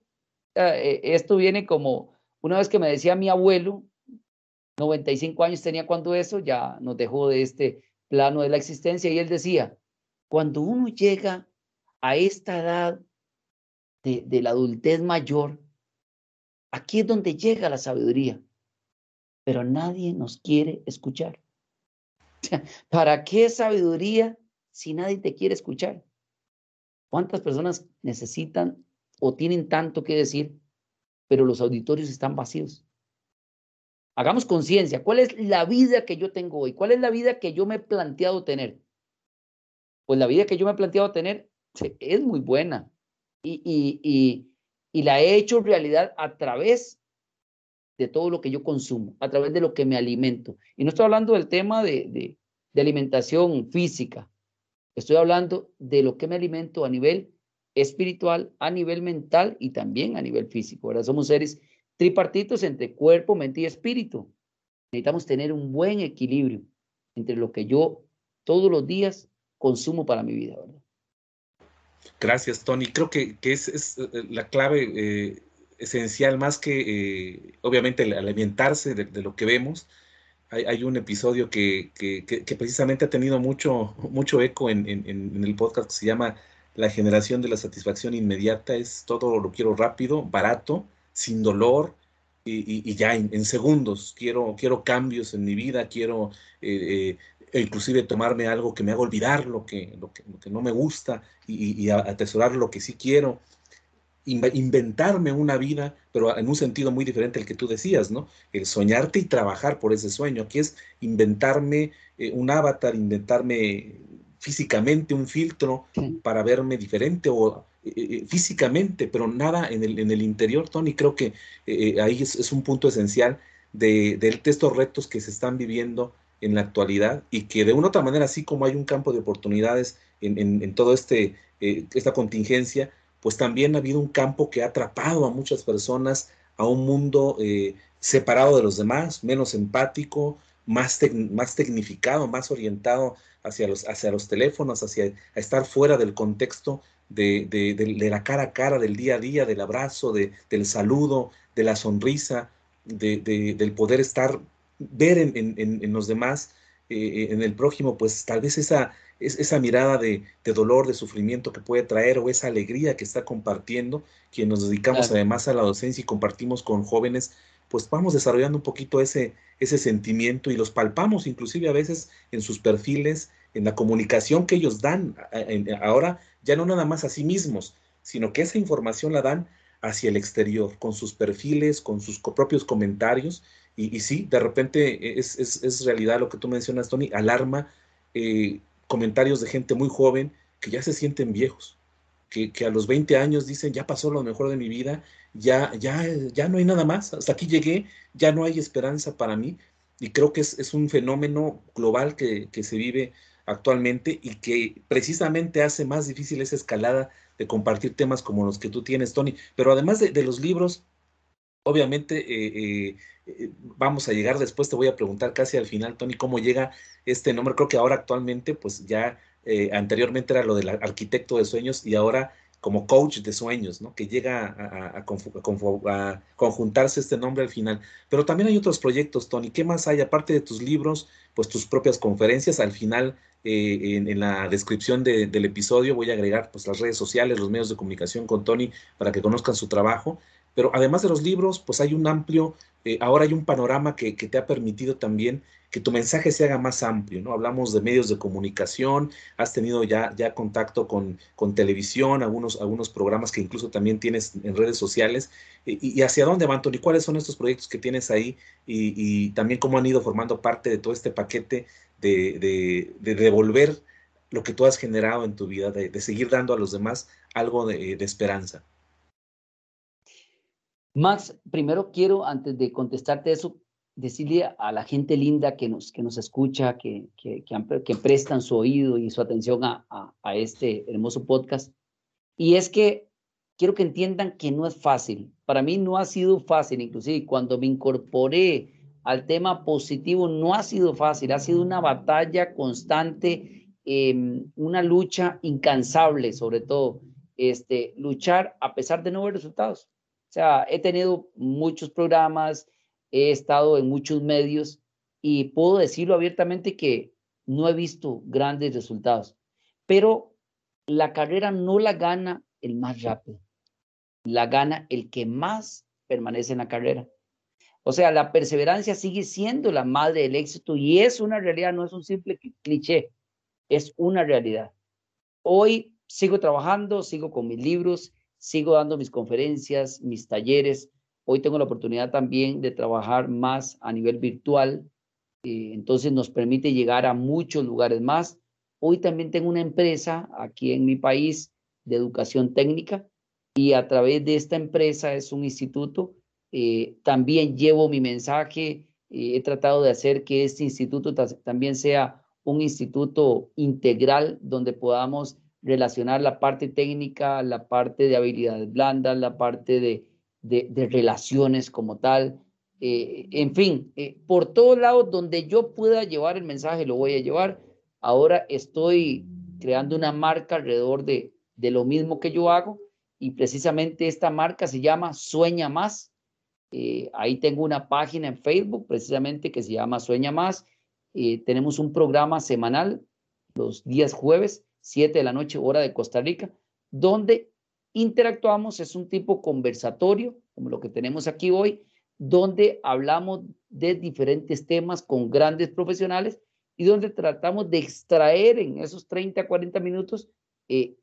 Eh, esto viene como una vez que me decía mi abuelo, 95 años tenía cuando eso, ya nos dejó de este plano de la existencia, y él decía, cuando uno llega a esta edad de, la adultez mayor, aquí es donde llega la sabiduría, pero nadie nos quiere escuchar. ¿Para qué sabiduría si nadie te quiere escuchar? ¿Cuántas personas necesitan o tienen tanto que decir, pero los auditorios están vacíos? Hagamos conciencia. ¿Cuál es la vida que yo tengo hoy? ¿Cuál es la vida que yo me he planteado tener? Pues la vida que yo me he planteado tener es muy buena y, la he hecho realidad a través de todo lo que yo consumo, a través de lo que me alimento. Y no estoy hablando del tema de, de, de alimentación física, estoy hablando de lo que me alimento a nivel espiritual, a nivel mental y también a nivel físico. Ahora somos seres tripartitos entre cuerpo, mente y espíritu. Necesitamos tener un buen equilibrio entre lo que yo todos los días consumo para mi vida, ¿verdad? Gracias, Tony. Creo que, que es, es, eh, la clave eh, esencial, más que eh, obviamente alimentarse de, lo que vemos. Hay, hay un episodio que, que, que, precisamente ha tenido mucho, mucho eco en, en, en, el podcast que se llama La generación de la satisfacción inmediata. Es todo lo quiero rápido, barato, sin dolor. Y, ya en, segundos quiero, quiero cambios en mi vida, quiero e inclusive tomarme algo que me haga olvidar lo que, lo que, no me gusta y, atesorar lo que sí quiero, inventarme una vida, pero en un sentido muy diferente al que tú decías, ¿no? El soñarte y trabajar por ese sueño. Aquí es inventarme eh, un avatar, inventarme físicamente un filtro para verme diferente o eh, eh, físicamente, pero nada en el, en el interior, Tony. Creo que ahí es, un punto esencial de, de, estos retos que se están viviendo en la actualidad y que de una u otra manera, así como hay un campo de oportunidades en, en, todo este, eh, esta contingencia, pues también ha habido un campo que ha atrapado a muchas personas a un mundo eh, separado de los demás, menos empático, más, más tecnificado, más orientado hacia los, hacia los teléfonos, hacia a estar fuera del contexto de, de, de, la cara a cara, del día a día, del abrazo, de, del saludo, de la sonrisa, del poder estar ver en, los demás, eh, en el prójimo, pues tal vez esa, esa mirada de, dolor, de sufrimiento que puede traer o esa alegría que está compartiendo, quien nos dedicamos además a la docencia y compartimos con jóvenes, pues vamos desarrollando un poquito ese, ese sentimiento y los palpamos inclusive a veces en sus perfiles, en la comunicación que ellos dan ahora, ya no nada más a sí mismos, sino que esa información la dan hacia el exterior, con sus perfiles, con sus propios comentarios. Y, sí, de repente es, es, es, realidad lo que tú mencionas, Tony, alarma eh, comentarios de gente muy joven que ya se sienten viejos, que, a los 20 años dicen, ya pasó lo mejor de mi vida, ya, ya, ya no hay nada más, hasta aquí llegué, ya no hay esperanza para mí. Y creo que es, es un fenómeno global que, que, se vive actualmente y que precisamente hace más difícil esa escalada de compartir temas como los que tú tienes, Tony. Pero además de, de los libros, obviamente eh, eh, eh, vamos a llegar después, te voy a preguntar casi al final, Tony, cómo llega este nombre. Creo que ahora actualmente, pues ya anteriormente era lo del arquitecto de sueños y ahora como coach de sueños, ¿no? Que llega a, conjuntarse este nombre al final. Pero también hay otros proyectos, Tony. ¿Qué más hay? Aparte de tus libros, pues tus propias conferencias. Al final, eh, en, la descripción del episodio voy a agregar pues las redes sociales, los medios de comunicación con Tony para que conozcan su trabajo. Pero además de los libros, pues hay un amplio, eh, ahora hay un panorama que, que te ha permitido también que tu mensaje se haga más amplio, ¿no? Hablamos de medios de comunicación, has tenido ya, ya contacto con, con televisión, algunos, algunos programas que incluso también tienes en redes sociales. ¿Y, hacia dónde van, Tony? ¿Cuáles son estos proyectos que tienes ahí? Y, también cómo han ido formando parte de todo este paquete de, devolver lo que tú has generado en tu vida, de, seguir dando a los demás algo de esperanza. Max, primero quiero, antes de contestarte eso, decirle a la gente linda que nos, que nos escucha, que, que, que, prestan su oído y su atención a, a, este hermoso podcast. Y es que quiero que entiendan que no es fácil. Para mí no ha sido fácil, inclusive cuando me incorporé al tema positivo, no ha sido fácil, ha sido una batalla constante, em, una lucha incansable, sobre todo, este, luchar a pesar de no ver resultados. O sea, he tenido muchos programas, he estado en muchos medios y puedo decirlo abiertamente que no he visto grandes resultados, pero la carrera no la gana el más rápido, la gana el que más permanece en la carrera. O sea, la perseverancia sigue siendo la madre del éxito y es una realidad, no es un simple cliché, es una realidad. Hoy sigo trabajando, sigo con mis libros, sigo dando mis conferencias, mis talleres, Hoy tengo la oportunidad también de trabajar más a nivel virtual, eh, entonces nos permite llegar a muchos lugares más. Hoy también tengo una empresa aquí en mi país de educación técnica y a través de esta empresa es un instituto. Eh, también llevo mi mensaje, eh, he tratado de hacer que este instituto también sea un instituto integral donde podamos relacionar la parte técnica, la parte de habilidades blandas, la parte de de, relaciones como tal. Eh, en fin, eh, por todos lados donde yo pueda llevar el mensaje, lo voy a llevar. Ahora estoy creando una marca alrededor de, de lo mismo que yo hago y precisamente esta marca se llama Sueña Más. Eh, ahí tengo una página en Facebook precisamente que se llama Sueña Más. tenemos un programa semanal los días jueves, 7 de la noche, hora de Costa Rica, donde interactuamos, es un tipo conversatorio, como lo que tenemos aquí hoy, donde hablamos de diferentes temas con grandes profesionales y donde tratamos de extraer en esos 30, 40 minutos eh,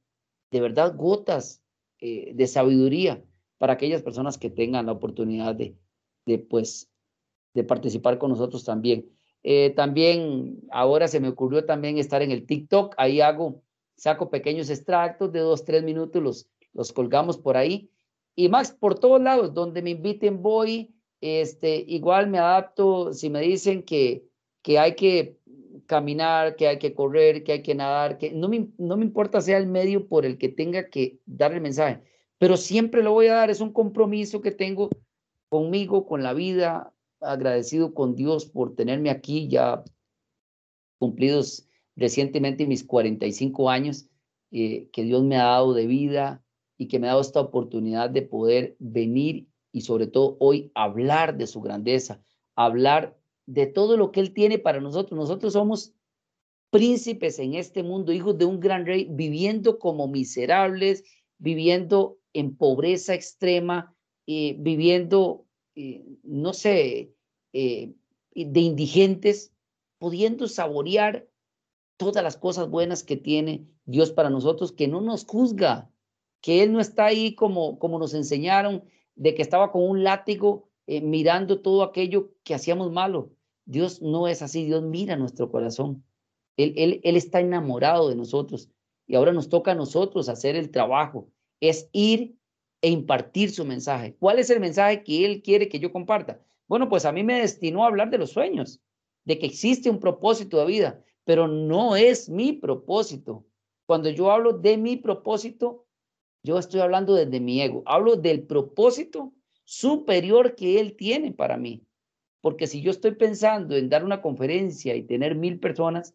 de verdad gotas eh, de sabiduría para aquellas personas que tengan la oportunidad de, de, pues, de participar con nosotros también. Eh, también ahora se me ocurrió también estar en el TikTok, ahí hago, saco pequeños extractos de dos, tres minutos, los, los colgamos por ahí. Y Max, por todos lados, donde me inviten voy, este, igual me adapto, si me dicen que, que hay que caminar, que hay que correr, que hay que nadar, que no me, no me importa sea el medio por el que tenga que dar el mensaje, pero siempre lo voy a dar, es un compromiso que tengo conmigo, con la vida, agradecido con Dios por tenerme aquí. Ya cumplidos recientemente mis 45 años eh, que Dios me ha dado de vida, y que me ha dado esta oportunidad de poder venir y sobre todo hoy hablar de su grandeza, hablar de todo lo que Él tiene para nosotros. Nosotros somos príncipes en este mundo, hijos de un gran rey, viviendo como miserables, viviendo en pobreza extrema, eh, viviendo, eh, no sé, eh, de indigentes, pudiendo saborear todas las cosas buenas que tiene Dios para nosotros, que no nos juzga, que Él no está ahí como, como nos enseñaron, de que estaba con un látigo eh, mirando todo aquello que hacíamos malo. Dios no es así, Dios mira nuestro corazón. Él, él, él está enamorado de nosotros y ahora nos toca a nosotros hacer el trabajo, es ir e impartir su mensaje. ¿Cuál es el mensaje que Él quiere que yo comparta? Bueno, pues a mí me destinó a hablar de los sueños, de que existe un propósito de vida, pero no es mi propósito. Cuando yo hablo de mi propósito, yo estoy hablando desde mi ego. Hablo del propósito superior que Él tiene para mí. Porque si yo estoy pensando en dar una conferencia y tener mil personas,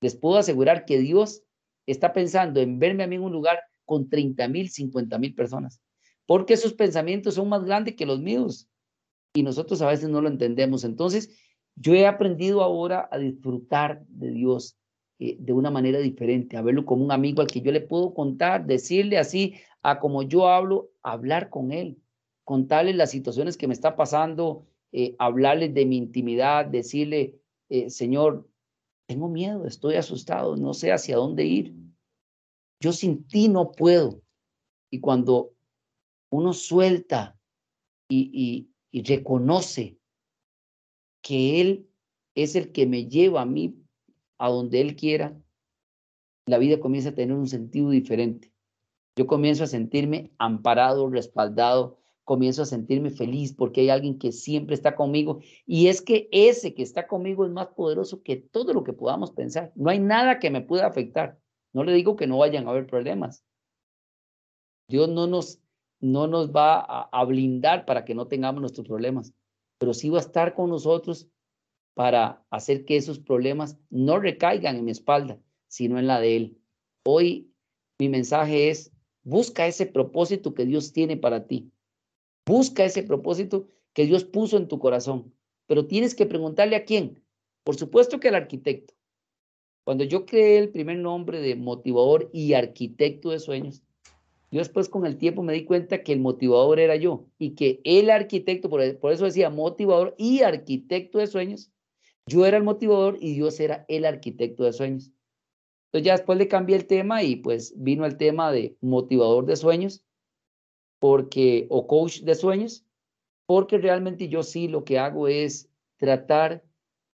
les puedo asegurar que Dios está pensando en verme a mí en un lugar con 30 mil, 50 mil personas, porque sus pensamientos son más grandes que los míos y nosotros a veces no lo entendemos. Entonces, yo he aprendido ahora a disfrutar de Dios eh, de una manera diferente, a verlo como un amigo al que yo le puedo contar, decirle así, a como yo hablo, hablar con él, contarle las situaciones que me está pasando, eh, hablarle de mi intimidad, decirle, eh, Señor, tengo miedo, estoy asustado, no sé hacia dónde ir. Yo sin ti no puedo. Y cuando uno suelta y, y reconoce que Él es el que me lleva a mí a donde Él quiera, la vida comienza a tener un sentido diferente. Yo comienzo a sentirme amparado, respaldado, comienzo a sentirme feliz porque hay alguien que siempre está conmigo y es que ese que está conmigo es más poderoso que todo lo que podamos pensar. No hay nada que me pueda afectar. No le digo que no vayan a haber problemas. Dios no nos, no nos va a, a blindar para que no tengamos nuestros problemas, pero sí va a estar con nosotros para hacer que esos problemas no recaigan en mi espalda, sino en la de Él. Hoy mi mensaje es, busca ese propósito que Dios tiene para ti. Busca ese propósito que Dios puso en tu corazón. Pero tienes que preguntarle a quién. Por supuesto que al arquitecto. Cuando yo creé el primer nombre de motivador y arquitecto de sueños, yo después con el tiempo me di cuenta que el motivador era yo y que el arquitecto, por, eso decía motivador y arquitecto de sueños, yo era el motivador y Dios era el arquitecto de sueños. Entonces ya después le cambié el tema y pues vino el tema de motivador de sueños porque o coach de sueños, porque realmente yo sí lo que hago es tratar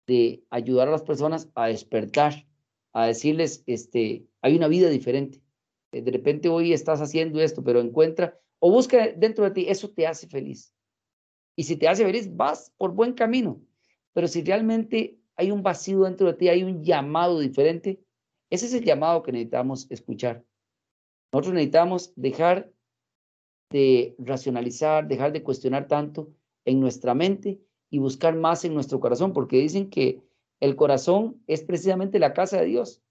de ayudar a las personas a despertar, a decirles, este, hay una vida diferente. Eh, de repente hoy estás haciendo esto, pero encuentra o busca dentro de ti, eso te hace feliz. Y si te hace feliz, vas por buen camino. Pero si realmente hay un vacío dentro de ti, hay un llamado diferente, ese es el llamado que necesitamos escuchar. Nosotros necesitamos dejar de racionalizar, dejar de cuestionar tanto en nuestra mente y buscar más en nuestro corazón, porque dicen que el corazón es precisamente la casa de Dios.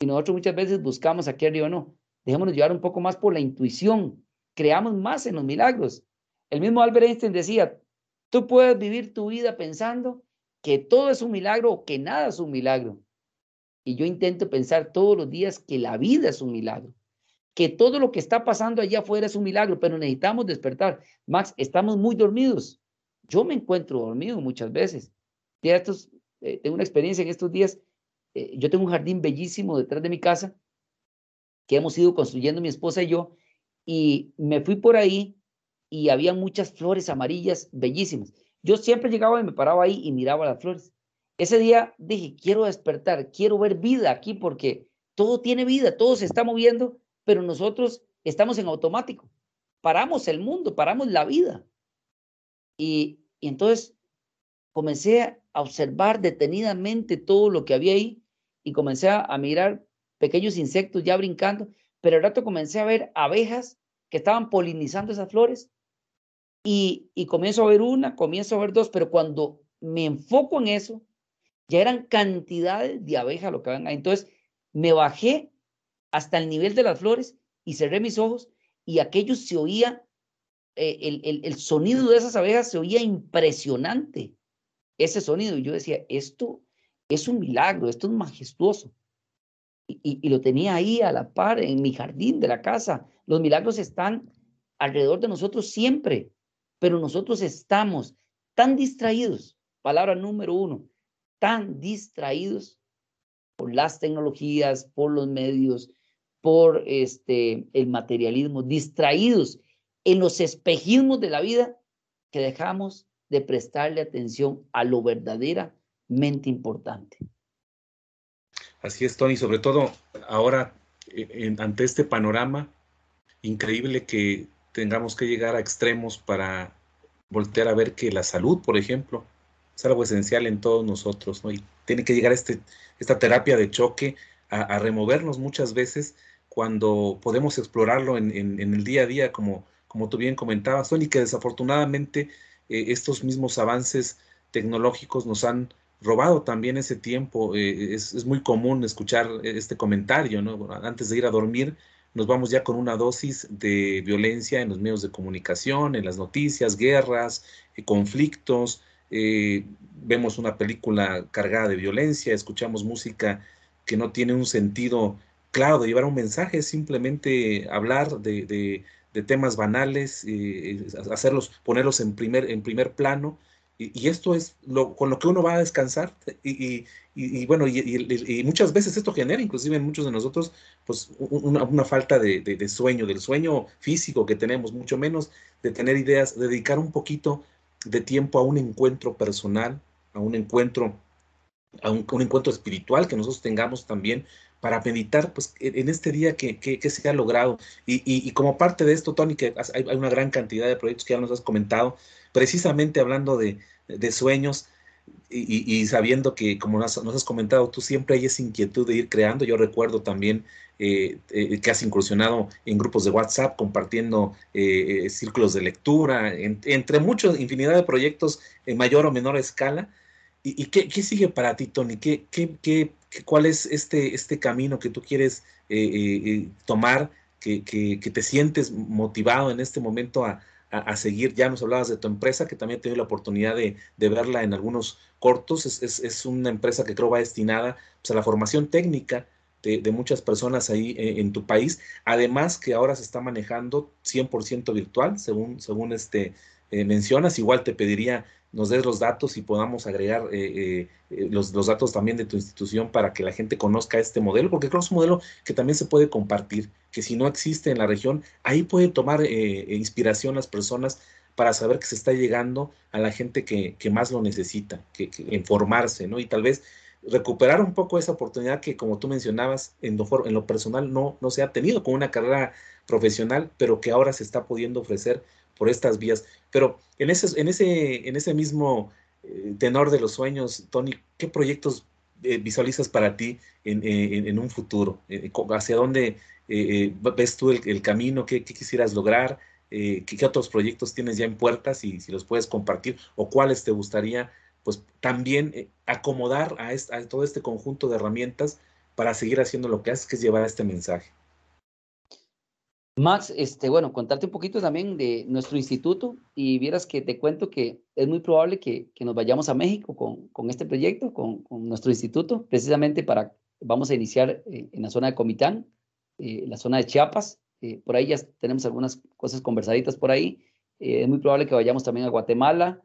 Y nosotros muchas veces buscamos aquí arriba, no. Dejémonos llevar un poco más por la intuición. Creamos más en los milagros. El mismo Albert Einstein decía, Tú puedes vivir tu vida pensando que todo es un milagro o que nada es un milagro. Y yo intento pensar todos los días que la vida es un milagro, que todo lo que está pasando allá afuera es un milagro, pero necesitamos despertar. Max, estamos muy dormidos. Yo me encuentro dormido muchas veces. estos, eh, tengo una experiencia en estos días. Eh, yo tengo un jardín bellísimo detrás de mi casa que hemos ido construyendo mi esposa y yo, y me fui por ahí y había muchas flores amarillas bellísimas. Yo siempre llegaba y me paraba ahí y miraba las flores. Ese día dije, quiero despertar, quiero ver vida aquí porque todo tiene vida, todo se está moviendo, pero nosotros estamos en automático. Paramos el mundo, paramos la vida. Y, y entonces comencé a observar detenidamente todo lo que había ahí y comencé a, mirar pequeños insectos ya brincando, pero al rato comencé a ver abejas que estaban polinizando esas flores y, comienzo a ver una, comienzo a ver dos, pero cuando me enfoco en eso, ya eran cantidades de abejas lo que habían ahí. Entonces me bajé hasta el nivel de las flores y cerré mis ojos y aquello se oía, eh, el, el, sonido de esas abejas se oía impresionante, ese sonido. Y yo decía, esto es un milagro, esto es majestuoso. Y, y, lo tenía ahí a la par en mi jardín de la casa. Los milagros están alrededor de nosotros siempre pero nosotros estamos tan distraídos, palabra número uno, tan distraídos por las tecnologías, por los medios, por este, el materialismo, distraídos en los espejismos de la vida, que dejamos de prestarle atención a lo verdaderamente importante. Así es, Tony, sobre todo ahora, eh, ante este panorama increíble que tengamos que llegar a extremos para voltear a ver que la salud, por ejemplo, es algo esencial en todos nosotros, ¿no? Y tiene que llegar este, esta terapia de choque a, removernos muchas veces cuando podemos explorarlo en, el día a día, como, como tú bien comentabas, y que desafortunadamente eh, estos mismos avances tecnológicos nos han robado también ese tiempo. Eh, es, es, muy común escuchar este comentario, ¿no? Antes de ir a dormir, nos vamos ya con una dosis de violencia en los medios de comunicación, en las noticias, guerras, eh, conflictos, eh, vemos una película cargada de violencia, escuchamos música que no tiene un sentido claro de llevar un mensaje, simplemente hablar de, temas banales, eh, hacerlos, ponerlos en primer, en primer plano. Y, esto es lo, con lo que uno va a descansar. Y, bueno, y, muchas veces esto genera, inclusive en muchos de nosotros, pues una, falta de, de, sueño, del sueño físico que tenemos, mucho menos de tener ideas, dedicar un poquito de tiempo a un encuentro personal, a un encuentro, a un, encuentro espiritual que nosotros tengamos también para meditar pues, en este día que, que, se ha logrado. Y, y, como parte de esto, Tony, que hay, una gran cantidad de proyectos que ya nos has comentado, precisamente hablando de, de sueños, y, sabiendo que, como nos, has comentado, tú siempre hay esa inquietud de ir creando. Yo recuerdo también eh, eh, que has incursionado en grupos de WhatsApp compartiendo eh, círculos de lectura, entre muchos, infinidad de proyectos en mayor o menor escala. ¿Y, qué, sigue para ti, Tony? ¿Qué, qué, cuál es este, este camino que tú quieres tomar, que, que te sientes motivado en este momento a, a, seguir. Ya nos hablabas de tu empresa, que también he tenido la oportunidad de, verla en algunos cortos. Es, una empresa que creo va destinada pues, a la formación técnica de, muchas personas ahí eh, en, tu país. Además que ahora se está manejando 100% virtual, según, según este, eh, mencionas. Igual te pediría nos des los datos y podamos agregar eh, los, los, datos también de tu institución para que la gente conozca este modelo, porque creo que es un modelo que también se puede compartir que si no existe en la región, ahí pueden tomar eh, inspiración las personas para saber que se está llegando a la gente que, más lo necesita, que, informarse, ¿no? Y tal vez recuperar un poco esa oportunidad que, como tú mencionabas, en lo, en lo personal no, no se ha tenido con una carrera profesional, pero que ahora se está pudiendo ofrecer por estas vías. Pero en ese, en ese, en ese mismo eh, tenor de los sueños, Tony, ¿qué proyectos eh, visualizas para ti en, un futuro? ¿Hacia dónde eh, eh, ves tú el, camino, qué, quisieras lograr, eh, ¿qué, otros proyectos tienes ya en puertas y si los puedes compartir o cuáles te gustaría pues también acomodar a, todo este conjunto de herramientas para seguir haciendo lo que haces, que es llevar este mensaje. Max, este, bueno, contarte un poquito también de nuestro instituto y vieras que te cuento que es muy probable que, nos vayamos a México con, con este proyecto, con, con, nuestro instituto, precisamente para, vamos a iniciar en la zona de Comitán, eh, la zona de Chiapas. Eh, por ahí ya tenemos algunas cosas conversaditas por ahí. Eh, es muy probable que vayamos también a Guatemala,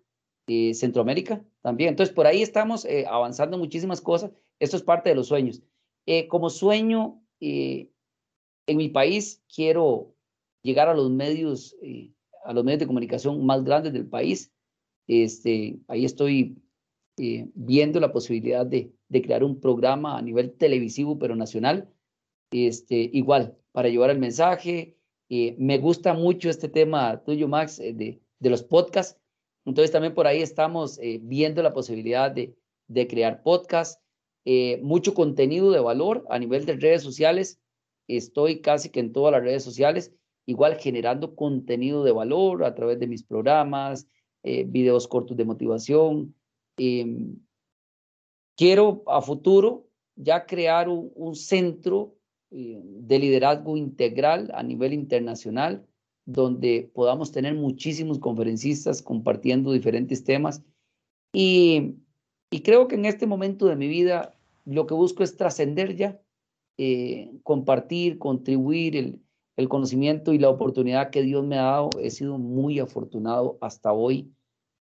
Centroamérica también. Entonces, por ahí estamos avanzando muchísimas cosas. Esto es parte de los sueños. como sueño, en mi país quiero llegar a los medios, a los medios de comunicación más grandes del país. Este, ahí estoy viendo la posibilidad de, de crear un programa a nivel televisivo, pero nacional, este, igual, para llevar el mensaje. Eh, me gusta mucho este tema tuyo, Max, eh, de, de, los podcasts. Entonces también por ahí estamos eh, viendo la posibilidad de, de crear podcasts, mucho contenido de valor a nivel de redes sociales. Estoy casi que en todas las redes sociales, igual generando contenido de valor a través de mis programas, videos cortos de motivación. Em, quiero a futuro ya crear un, centro eh, de liderazgo integral a nivel internacional, donde podamos tener muchísimos conferencistas compartiendo diferentes temas. Y, creo que en este momento de mi vida lo que busco es trascender ya, eh, compartir, contribuir el, el conocimiento y la oportunidad que Dios me ha dado. He sido muy afortunado hasta hoy.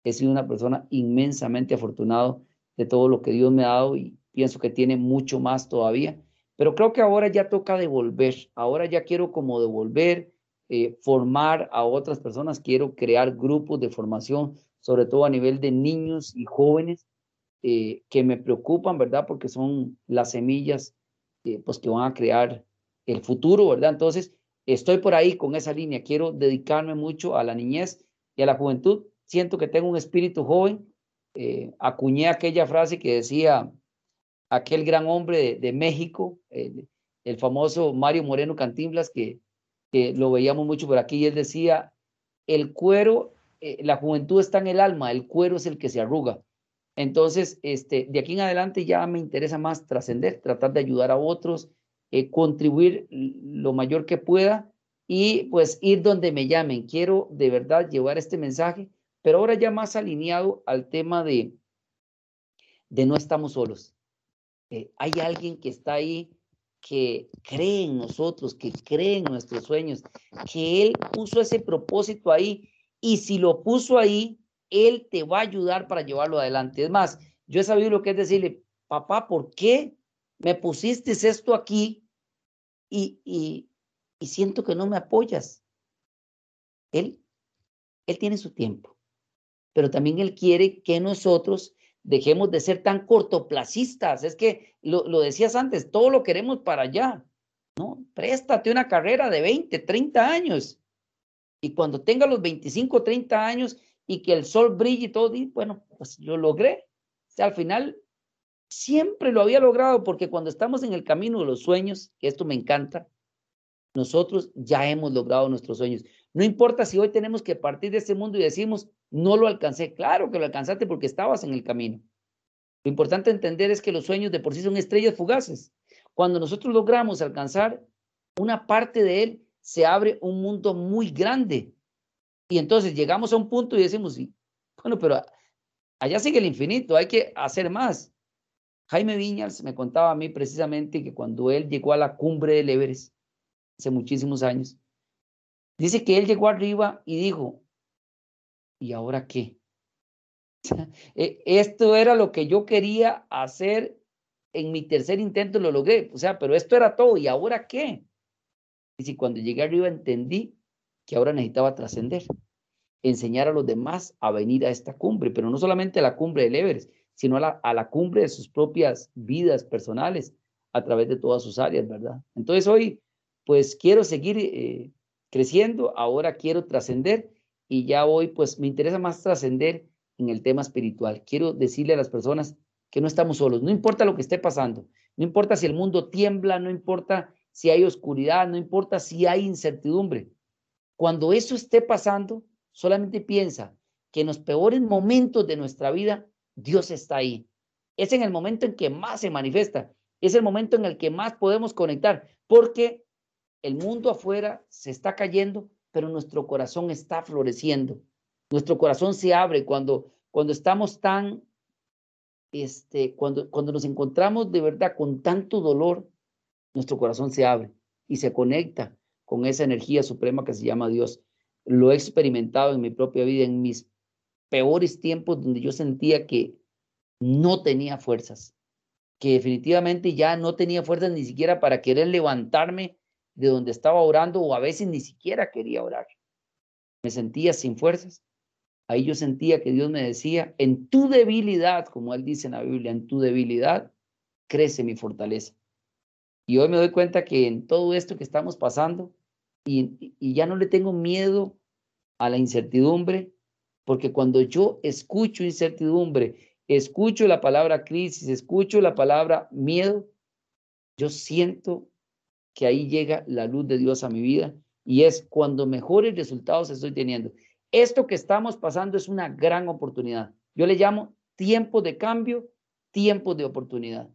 He sido una persona inmensamente afortunado de todo lo que Dios me ha dado y pienso que tiene mucho más todavía. Pero creo que ahora ya toca devolver, ahora ya quiero como devolver, eh, formar a otras personas, quiero crear grupos de formación, sobre todo a nivel de niños y jóvenes eh, que me preocupan, ¿verdad? Porque son las semillas eh, pues que van a crear el futuro, ¿verdad? Entonces, estoy por ahí con esa línea, quiero dedicarme mucho a la niñez y a la juventud. Siento que tengo un espíritu joven. acuñé aquella frase que decía, aquel gran hombre de, México, el, famoso Mario Moreno Cantinflas, que, que, lo veíamos mucho por aquí, y él decía, el cuero, eh, la juventud está en el alma, el cuero es el que se arruga. Entonces, este, de aquí en adelante ya me interesa más trascender, tratar de ayudar a otros, eh, contribuir lo mayor que pueda y pues ir donde me llamen. Quiero de verdad llevar este mensaje, pero ahora ya más alineado al tema de, de no estamos solos. Eh, hay alguien que está ahí que cree en nosotros, que cree en nuestros sueños, que Él puso ese propósito ahí y si lo puso ahí, Él te va a ayudar para llevarlo adelante. Es más, yo he sabido lo que es decirle, papá, ¿por qué me pusiste esto aquí y, y, y siento que no me apoyas? Él, él tiene su tiempo, pero también Él quiere que nosotros dejemos de ser tan cortoplacistas. Es que lo, lo, decías antes, todo lo queremos para allá. ¿no? Préstate una carrera de 20, 30 años. Y cuando tenga los 25, 30 años y que el sol brille y todo, y bueno, pues lo logré. O sea, al final siempre lo había logrado porque cuando estamos en el camino de los sueños, que esto me encanta, nosotros ya hemos logrado nuestros sueños. No importa si hoy tenemos que partir de este mundo y decimos, no lo alcancé. Claro que lo alcanzaste porque estabas en el camino. Lo importante entender es que los sueños de por sí son estrellas fugaces. Cuando nosotros logramos alcanzar una parte de él, se abre un mundo muy grande. Y entonces llegamos a un punto y decimos, bueno, pero allá sigue el infinito, hay que hacer más. Jaime Viñas me contaba a mí precisamente que cuando él llegó a la cumbre del Everest, hace muchísimos años, dice que él llegó arriba y dijo, ¿y ahora qué? E, esto era lo que yo quería hacer en mi tercer intento, lo logré, o sea, pero esto era todo, ¿y ahora qué? Y si cuando llegué arriba entendí que ahora necesitaba trascender, enseñar a los demás a venir a esta cumbre, pero no solamente a la cumbre del Everest, sino a la, a la cumbre de sus propias vidas personales a través de todas sus áreas, ¿verdad? Entonces hoy, pues quiero seguir eh, creciendo, ahora quiero trascender y ya hoy pues me interesa más trascender en el tema espiritual. Quiero decirle a las personas que no estamos solos, no importa lo que esté pasando, no importa si el mundo tiembla, no importa si hay oscuridad, no importa si hay incertidumbre. Cuando eso esté pasando, solamente piensa que en los peores momentos de nuestra vida, Dios está ahí. Es en el momento en que más se manifiesta, es el momento en el que más podemos conectar, porque el mundo afuera se está cayendo, pero nuestro corazón está floreciendo. Nuestro corazón se abre cuando, cuando estamos tan, este, cuando, cuando nos encontramos de verdad con tanto dolor, nuestro corazón se abre y se conecta con esa energía suprema que se llama Dios. Lo he experimentado en mi propia vida, en mis peores tiempos donde yo sentía que no tenía fuerzas, que definitivamente ya no tenía fuerzas ni siquiera para querer levantarme de donde estaba orando o a veces ni siquiera quería orar. Me sentía sin fuerzas. Ahí yo sentía que Dios me decía, en tu debilidad, como él dice en la Biblia, en tu debilidad crece mi fortaleza. Y hoy me doy cuenta que en todo esto que estamos pasando, y, ya no le tengo miedo a la incertidumbre, porque cuando yo escucho incertidumbre, escucho la palabra crisis, escucho la palabra miedo, yo siento que ahí llega la luz de Dios a mi vida y es cuando mejores resultados estoy teniendo. Esto que estamos pasando es una gran oportunidad. Yo le llamo tiempo de cambio, tiempo de oportunidad.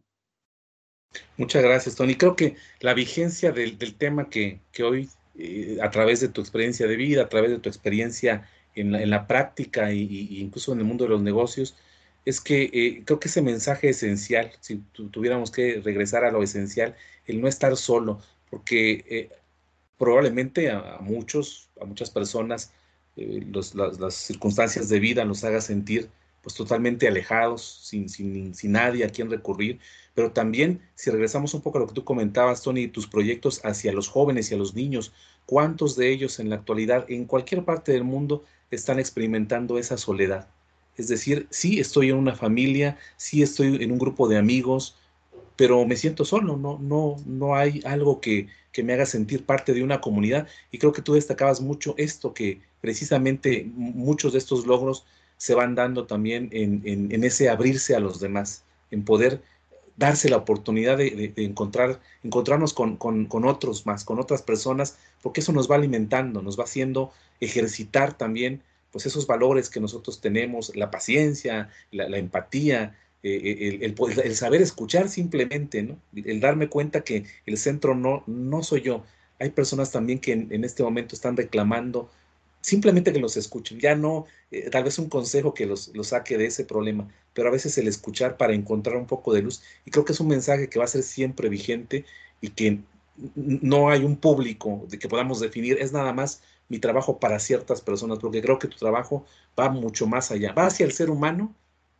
Muchas gracias, Tony. Creo que la vigencia del, tema que, que hoy, eh, a través de tu experiencia de vida, a través de tu experiencia en la, práctica e incluso en el mundo de los negocios, es que eh, creo que ese mensaje esencial, si tuviéramos que regresar a lo esencial, el no estar solo, porque eh, probablemente a, muchos, a muchas personas, eh, las, circunstancias de vida nos haga sentir pues totalmente alejados, sin, sin, sin, nadie a quien recurrir, pero también si regresamos un poco a lo que tú comentabas, Tony, tus proyectos hacia los jóvenes y a los niños, ¿cuántos de ellos en la actualidad, en cualquier parte del mundo, están experimentando esa soledad? Es decir, sí estoy en una familia, sí estoy en un grupo de amigos, pero me siento solo, no, no, no hay algo que, que, me haga sentir parte de una comunidad. Y creo que tú destacabas mucho esto, que precisamente muchos de estos logros se van dando también en, en, ese abrirse a los demás, en poder darse la oportunidad de, encontrar, encontrarnos con, con, con, otros más, con otras personas, porque eso nos va alimentando, nos va haciendo ejercitar también pues esos valores que nosotros tenemos, la paciencia, la, empatía, eh, el, saber escuchar simplemente, ¿no? El darme cuenta que el centro no, no soy yo. Hay personas también que en, este momento están reclamando simplemente que los escuchen, ya no, eh, tal vez un consejo que los, los, saque de ese problema, pero a veces el escuchar para encontrar un poco de luz, y creo que es un mensaje que va a ser siempre vigente y que no hay un público de que podamos definir, es nada más mi trabajo para ciertas personas, porque creo que tu trabajo va mucho más allá, va hacia el ser humano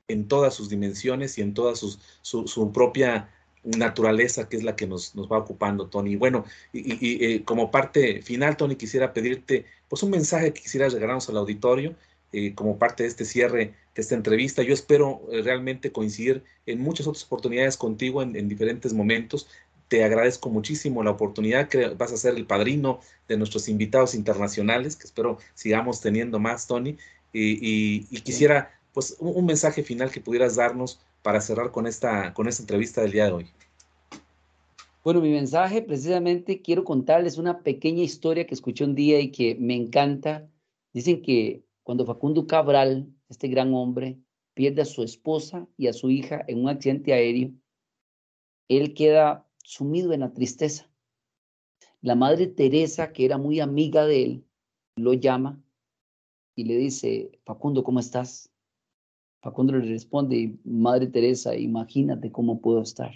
en todas sus dimensiones y en toda su, su, propia naturaleza, que es la que nos, nos va ocupando, Tony. Bueno, y, eh, como parte final, Tony, quisiera pedirte pues un mensaje que quisieras regalarnos al auditorio eh, como parte de este cierre de esta entrevista. Yo espero eh, realmente coincidir en muchas otras oportunidades contigo en, en, diferentes momentos. Te agradezco muchísimo la oportunidad que vas a ser el padrino de nuestros invitados internacionales, que espero sigamos teniendo más, Tony. y, y quisiera pues un, mensaje final que pudieras darnos para cerrar con esta, con esta entrevista del día de hoy. Bueno, mi mensaje precisamente quiero contarles una pequeña historia que escuché un día y que me encanta. Dicen que cuando Facundo Cabral, este gran hombre, pierde a su esposa y a su hija en un accidente aéreo, él queda sumido en la tristeza. La madre Teresa, que era muy amiga de él, lo llama y le dice, Facundo, ¿cómo estás? Facundo le responde, Madre Teresa, imagínate cómo puedo estar.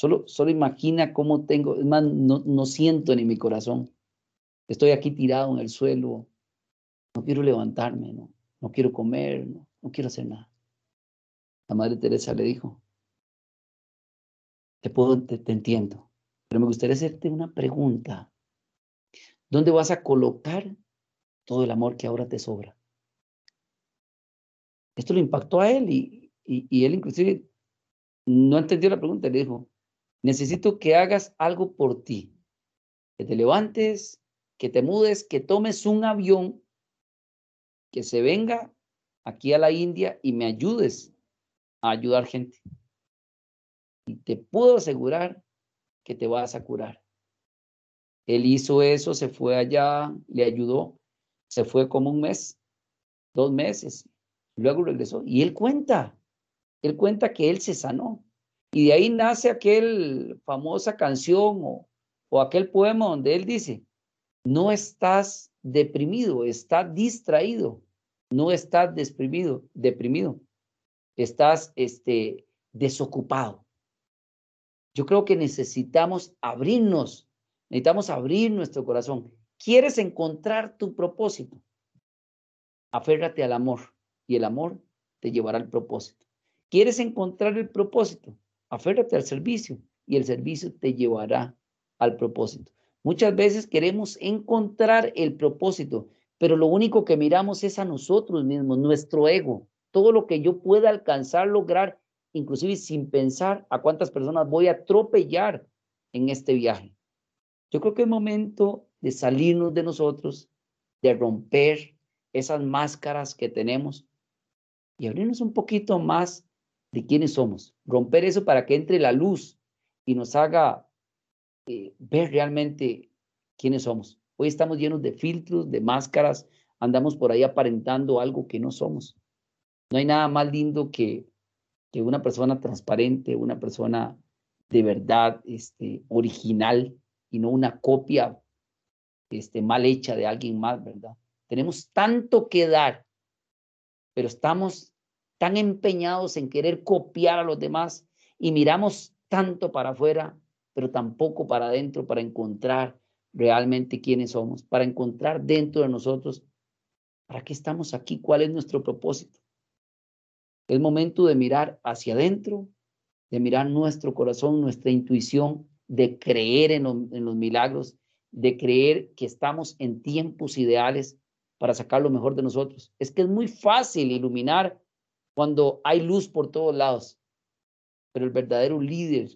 Solo, solo imagina cómo tengo, es más, no, no siento ni mi corazón. Estoy aquí tirado en el suelo, no quiero levantarme, no, no quiero comer, no, no quiero hacer nada. La Madre Teresa le dijo, te puedo, te, te entiendo, pero me gustaría hacerte una pregunta. ¿Dónde vas a colocar todo el amor que ahora te sobra? Esto lo impactó a él y, y, él inclusive no entendió la pregunta. Le dijo, necesito que hagas algo por ti. Que te levantes, que te mudes, que tomes un avión, que se venga aquí a la India y me ayudes a ayudar gente. Y te puedo asegurar que te vas a curar. Él hizo eso, se fue allá, le ayudó, se fue como un mes, dos meses, Luego regresó y él cuenta, él cuenta que él se sanó. Y de ahí nace aquel famosa canción o, o aquel poema donde él dice, no estás deprimido, estás distraído, no estás deprimido, deprimido, estás este, desocupado. Yo creo que necesitamos abrirnos, necesitamos abrir nuestro corazón. ¿Quieres encontrar tu propósito? Aférrate al amor y el amor te llevará al propósito. ¿Quieres encontrar el propósito? Aférrate al servicio y el servicio te llevará al propósito. Muchas veces queremos encontrar el propósito, pero lo único que miramos es a nosotros mismos, nuestro ego, todo lo que yo pueda alcanzar, lograr, inclusive sin pensar a cuántas personas voy a atropellar en este viaje. Yo creo que es momento de salirnos de nosotros, de romper esas máscaras que tenemos y abrirnos un poquito más de quiénes somos, romper eso para que entre la luz y nos haga eh, ver realmente quiénes somos. Hoy estamos llenos de filtros, de máscaras, andamos por ahí aparentando algo que no somos. No hay nada más lindo que, que una persona transparente, una persona de verdad este, original y no una copia este, mal hecha de alguien más, ¿verdad? Tenemos tanto que dar, pero estamos tan empeñados en querer copiar a los demás y miramos tanto para afuera, pero tampoco para adentro para encontrar realmente quiénes somos, para encontrar dentro de nosotros para qué estamos aquí, cuál es nuestro propósito. Es momento de mirar hacia adentro, de mirar nuestro corazón, nuestra intuición, de creer en, en los milagros, de creer que estamos en tiempos ideales para sacar lo mejor de nosotros. Es que es muy fácil iluminar cuando hay luz por todos lados. Pero el verdadero líder,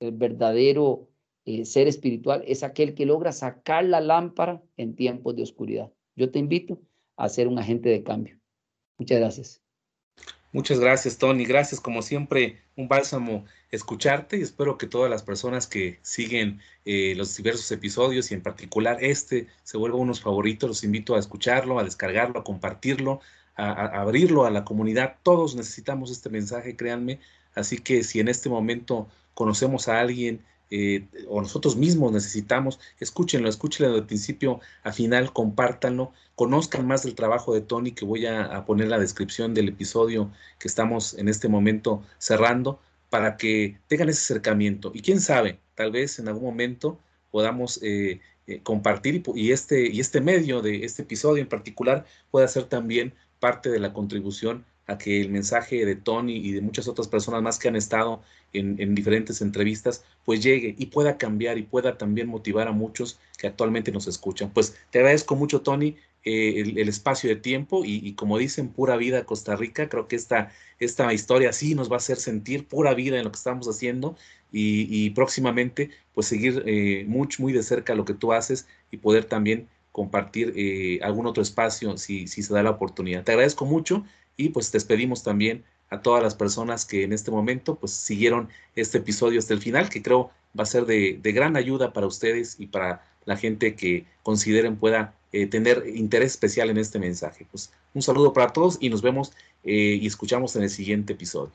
el verdadero eh, ser espiritual es aquel que logra sacar la lámpara en tiempos de oscuridad. Yo te invito a ser un agente de cambio. Muchas gracias. Muchas gracias, Tony. Gracias, como siempre, un bálsamo escucharte y espero que todas las personas que siguen eh, los diversos episodios y en particular este se vuelva unos favoritos. Los invito a escucharlo, a descargarlo, a compartirlo, abrirlo a la comunidad. Todos necesitamos este mensaje, créanme. Así que si en este momento conocemos a alguien eh, o nosotros mismos necesitamos, escúchenlo, escúchenlo de principio a final, compártanlo, conozcan más del trabajo de Tony, que voy a, poner en la descripción del episodio que estamos en este momento cerrando, para que tengan ese acercamiento. Y quién sabe, tal vez en algún momento podamos eh, eh, compartir y, este, y este medio de este episodio en particular pueda ser también parte de la contribución a que el mensaje de Tony y de muchas otras personas más que han estado en, diferentes entrevistas, pues llegue y pueda cambiar y pueda también motivar a muchos que actualmente nos escuchan. Pues te agradezco mucho, Tony, eh, el, espacio de tiempo y, como dicen, pura vida Costa Rica. Creo que esta, esta historia sí nos va a hacer sentir pura vida en lo que estamos haciendo y, próximamente pues seguir eh, muy, muy de cerca lo que tú haces y poder también compartir eh, algún otro espacio si, si se da la oportunidad. Te agradezco mucho y pues despedimos también a todas las personas que en este momento pues siguieron este episodio hasta el final, que creo va a ser de, gran ayuda para ustedes y para la gente que consideren pueda eh, tener interés especial en este mensaje. Pues un saludo para todos y nos vemos eh, y escuchamos en el siguiente episodio.